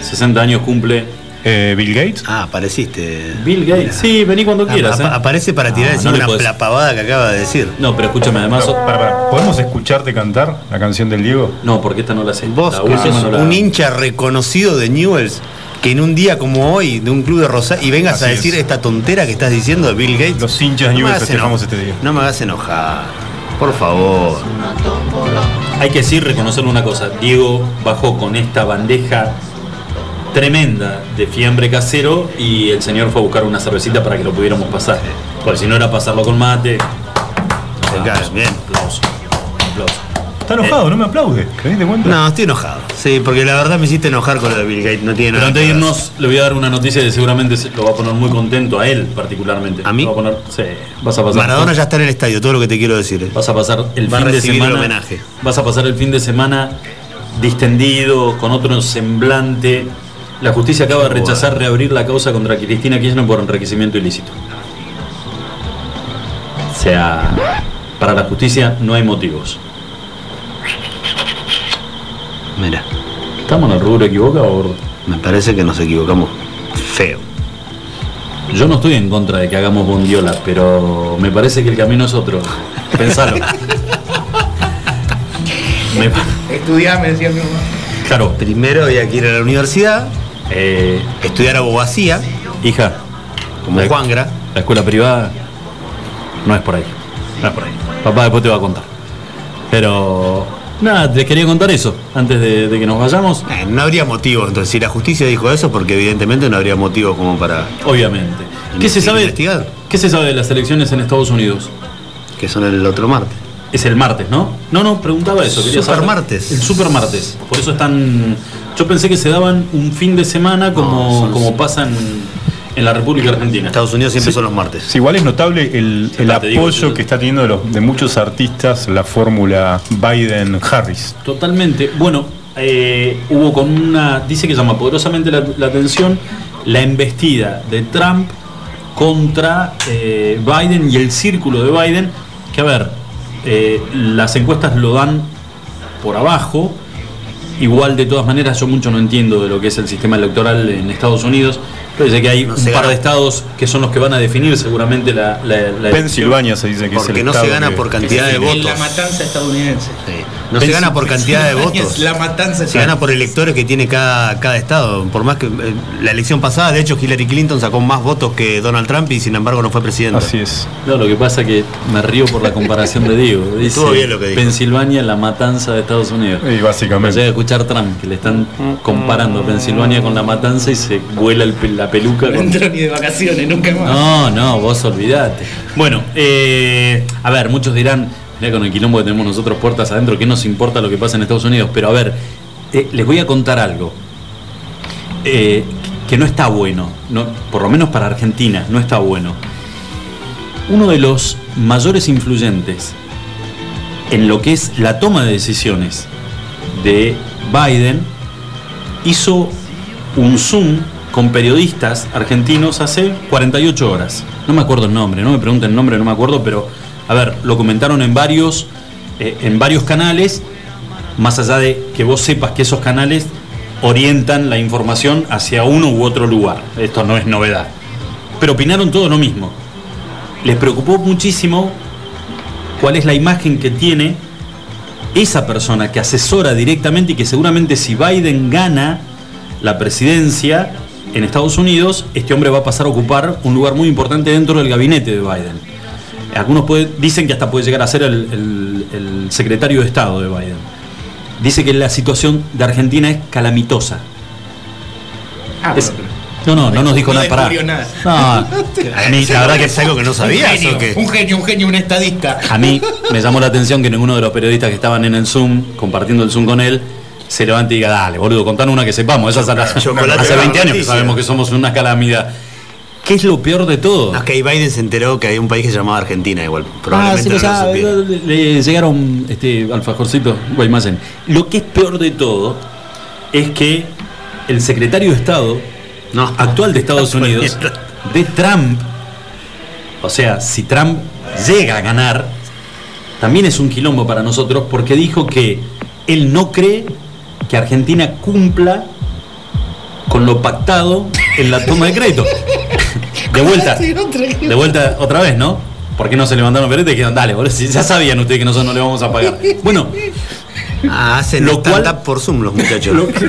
60 años cumple. Bill Gates. Ah, apareciste. Bill Gates, sí, vení cuando Ah, quieras. ¿eh? aparece para tirar Ah, encima no le una podés- la pavada que acaba de decir. No, pero escúchame, además. Para, para, ¿Podemos escucharte cantar la canción del Diego? No, porque esta no la sé. Vos, La que última sos no la- un hincha reconocido de Newells, que en un día como hoy, de un club de Rosario, y vengas a decir es. esta tontera que estás diciendo de Bill Gates. Los hinchas No hagas festejamos este día. No me hagas enojar. Por favor. Hay que decir, reconocerle una cosa. Diego bajó con esta bandeja tremenda de fiambre casero y el señor fue a buscar una cervecita para que lo pudiéramos pasar. Porque si no era pasarlo con mate. Bien. Aplauso. Aplauso. Está enojado, no me aplaude. ¿Te diste cuenta? No, estoy enojado. Sí, porque la verdad me hiciste enojar con lo de Bill Gates. No tiene Pero nada antes de que ver. irnos, le voy a dar una noticia que seguramente se- lo va a poner muy contento a él particularmente. ¿A mí? Va a poner, sí, vas a pasar. Maradona ya está en el estadio, todo lo que te quiero decir. eh. Vas a pasar el Va a fin de recibir el semana. homenaje. Vas a pasar el fin de semana distendido, con otro semblante. La justicia acaba de rechazar reabrir la causa contra Cristina Kirchner por enriquecimiento ilícito. O sea, para la justicia no hay motivos. Mira. ¿Estamos en el rubro equivocado, gordo? Me parece que nos equivocamos feo. Yo no estoy en contra de que hagamos bondiola, pero me parece que el camino es otro. Pensalo. Me Estudiá, me decía mi mamá. Claro. Primero había que ir a la universidad, Eh, estudiar abogacía, hija, como la- Juangra. La escuela privada no es por ahí. No es por ahí. Papá después te va a contar. Pero nada, les quería contar eso antes de, de que nos vayamos. Eh, no habría motivo, entonces si la justicia dijo eso, porque evidentemente no habría motivo como para Obviamente. ¿Qué se sabe? ¿Qué se sabe de las elecciones en Estados Unidos? Que son el otro martes. Es el martes, ¿no? No, no, preguntaba eso. Quería Super saber. martes. El super martes. Por eso están. Yo pensé que se daban un fin de semana como, como pasan en la República Argentina. Estados Unidos siempre Sí. son los martes. Sí, igual es notable el, el digo, apoyo yo- que está teniendo de, los- de muchos artistas la fórmula Biden-Harris. Totalmente. Bueno, eh, hubo con una. Dice que llama poderosamente la, la atención la embestida de Trump contra eh, Biden y el círculo de Biden. Que a ver, eh, las encuestas lo dan por abajo. Igual de todas maneras yo mucho no entiendo de lo que es el sistema electoral en Estados Unidos. Pero sé que hay un par gana. de estados que son los que van a definir seguramente la, la. Pensilvania se dice que es Porque el no se gana que- por cantidad de En votos. la matanza estadounidense. No se gana por cantidad de votos. La matanza Se gana por electores que tiene cada, cada estado. Por más que eh, la elección pasada, de hecho, Hillary Clinton sacó más votos que Donald Trump y sin embargo no fue presidente. Así es. No, lo que pasa es que me río por la comparación de Diego. Dice Estuvo bien lo que dijo. Pensilvania, la matanza de Estados Unidos. Y básicamente. Llega a escuchar Trump, que le están comparando Pensilvania con la matanza y se vuela el la peluca. No con- ni de vacaciones, nunca más. No, no, vos olvidate. Bueno, eh, a ver, muchos dirán, mira con el quilombo que tenemos nosotros puertas adentro, ¿qué nos importa lo que pasa en Estados Unidos? Pero a ver, eh, les voy a contar algo. eh, que no está bueno, no, por lo menos para Argentina, no está bueno. Uno de los mayores influyentes en lo que es la toma de decisiones de Biden hizo un Zoom con periodistas argentinos hace 48 horas. No me acuerdo el nombre, no me pregunten el nombre, no me acuerdo, pero a ver, lo comentaron en varios, eh, en varios canales, más allá de que vos sepas que esos canales orientan la información hacia uno u otro lugar. Esto no es novedad. Pero opinaron todo lo mismo. Les preocupó muchísimo cuál es la imagen que tiene esa persona que asesora directamente y que seguramente si Biden gana la presidencia en Estados Unidos, este hombre va a pasar a ocupar un lugar muy importante dentro del gabinete de Biden. Algunos puede- dicen que hasta puede llegar a ser el, el- el secretario de Estado de Biden. Dice que la situación de Argentina es calamitosa. Ah, Es- no, no, no nos dijo no nada para. descubrió nada. No, a mí, la verdad que es algo que no sabías un genio, o? Un genio, un genio, un estadista. A mí me llamó la atención que ninguno de los periodistas que estaban en el Zoom, compartiendo el Zoom con él, se levante y diga, dale, boludo, contanos una que sepamos. Esas hace de 20 años que sabemos que somos una calamidad. ¿Qué es lo peor de todo? No, es que ahí Biden se enteró que hay un país que se llamaba Argentina igual. Ah, Probablemente sí lo no lo le llegaron este, alfajorcitos Guaymallén. Lo que es peor de todo es que el secretario de Estado actual de Estados Unidos, de Trump, o sea, si Trump llega a ganar, también es un quilombo para nosotros porque dijo que él no cree que Argentina cumpla con lo pactado en la toma de crédito. De vuelta, de vuelta otra vez, ¿no? ¿Por qué no se levantaron perete y dijeron, dale, boludo, si ya sabían ustedes que nosotros no le vamos a pagar? Bueno, Ah, hacen Lo cual- por Zoom los muchachos. Lo que-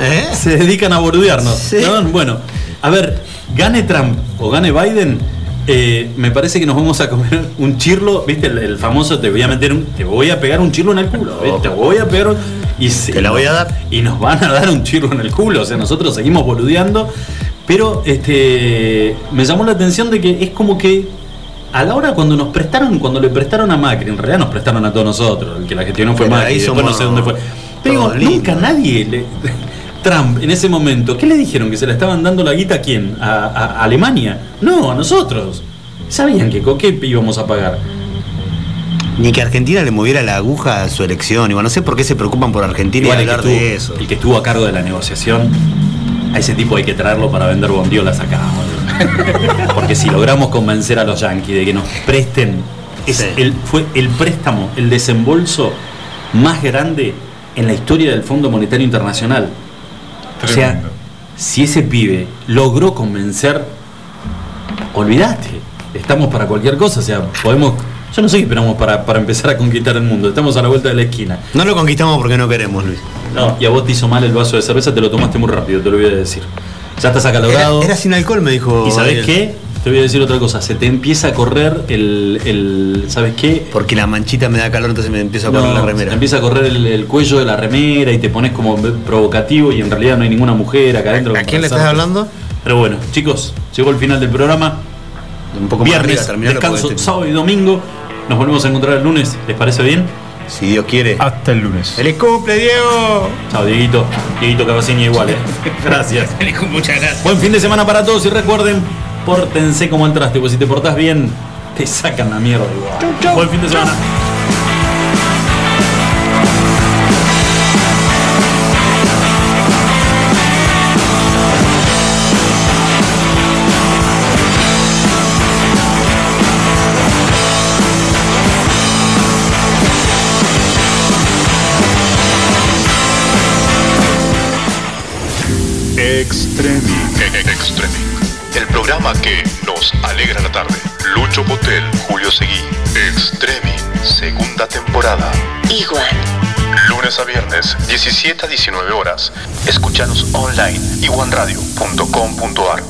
¿Eh? se dedican a bordearnos. ¿no? Bueno, a ver, gane Trump o gane Biden, eh, me parece que nos vamos a comer un chirlo, ¿viste? El, el famoso te voy a meter un, te voy a pegar un chirlo en el culo, te voy a pegar un, y se- Te la voy a dar. Y nos van a dar un chirlo en el culo, o sea, nosotros seguimos boludeando, pero este me llamó la atención de que es como que a la hora cuando nos prestaron, cuando le prestaron a Macri, en realidad nos prestaron a todos nosotros, el que la gestionó fue Macri, ahí somos no sé dónde fue. Pero digo, nunca nadie le, Trump en ese momento, ¿qué le dijeron? ¿Que se la estaban dando la guita a quién? ¿A, a- a Alemania? No, a nosotros. Sabían que con qué íbamos a pagar. Ni que Argentina le moviera la aguja a su elección. Igual no sé por qué se preocupan por Argentina Igual y hablar estuvo, de eso. el que estuvo a cargo de la negociación, a ese tipo hay que traerlo para vender bondiolas acá. boludo. Porque si logramos convencer a los yanquis de que nos presten, es Sí. el, fue el préstamo, el desembolso más grande en la historia del Fondo Monetario Internacional. O sea, si ese pibe logró convencer, olvídate, estamos para cualquier cosa, o sea, podemos, yo no sé qué esperamos para, para empezar a conquistar el mundo, estamos a la vuelta de la esquina. No lo conquistamos porque no queremos, Luis. No, y a vos te hizo mal el vaso de cerveza, te lo tomaste muy rápido, te lo voy a decir. Ya estás acalorado. Era, era sin alcohol, me dijo. ¿Y sabes qué? Te voy a decir otra cosa, se te empieza a correr el, el ¿sabes qué? Porque la manchita me da calor, entonces me empiezo a No, correr la se remera. te empieza a correr el, el cuello de la remera y te pones como provocativo y en realidad no hay ninguna mujer acá adentro. ¿A como quién le estás hablando? Pero bueno, chicos, llegó el final del programa. Un poco más Viernes, arriba, descanso, sábado y domingo. Nos volvemos a encontrar el lunes. ¿Les parece bien? Si Dios quiere. Hasta el lunes. ¡Feliz cumple, Diego! Chao, Dieguito. Dieguito Cavaciña igual, ¿eh? Gracias. Muchas gracias. Buen fin de semana para todos y recuerden, pórtense como entraste, pues si te portás bien, te sacan la mierda igual. Buen fin de semana. Programa que nos alegra la tarde. Lucho Potel, Julio Seguí. Extremi. Segunda temporada. Igual. Lunes a viernes, 17 a 19 horas. Escúchanos online. iguanradio.com.ar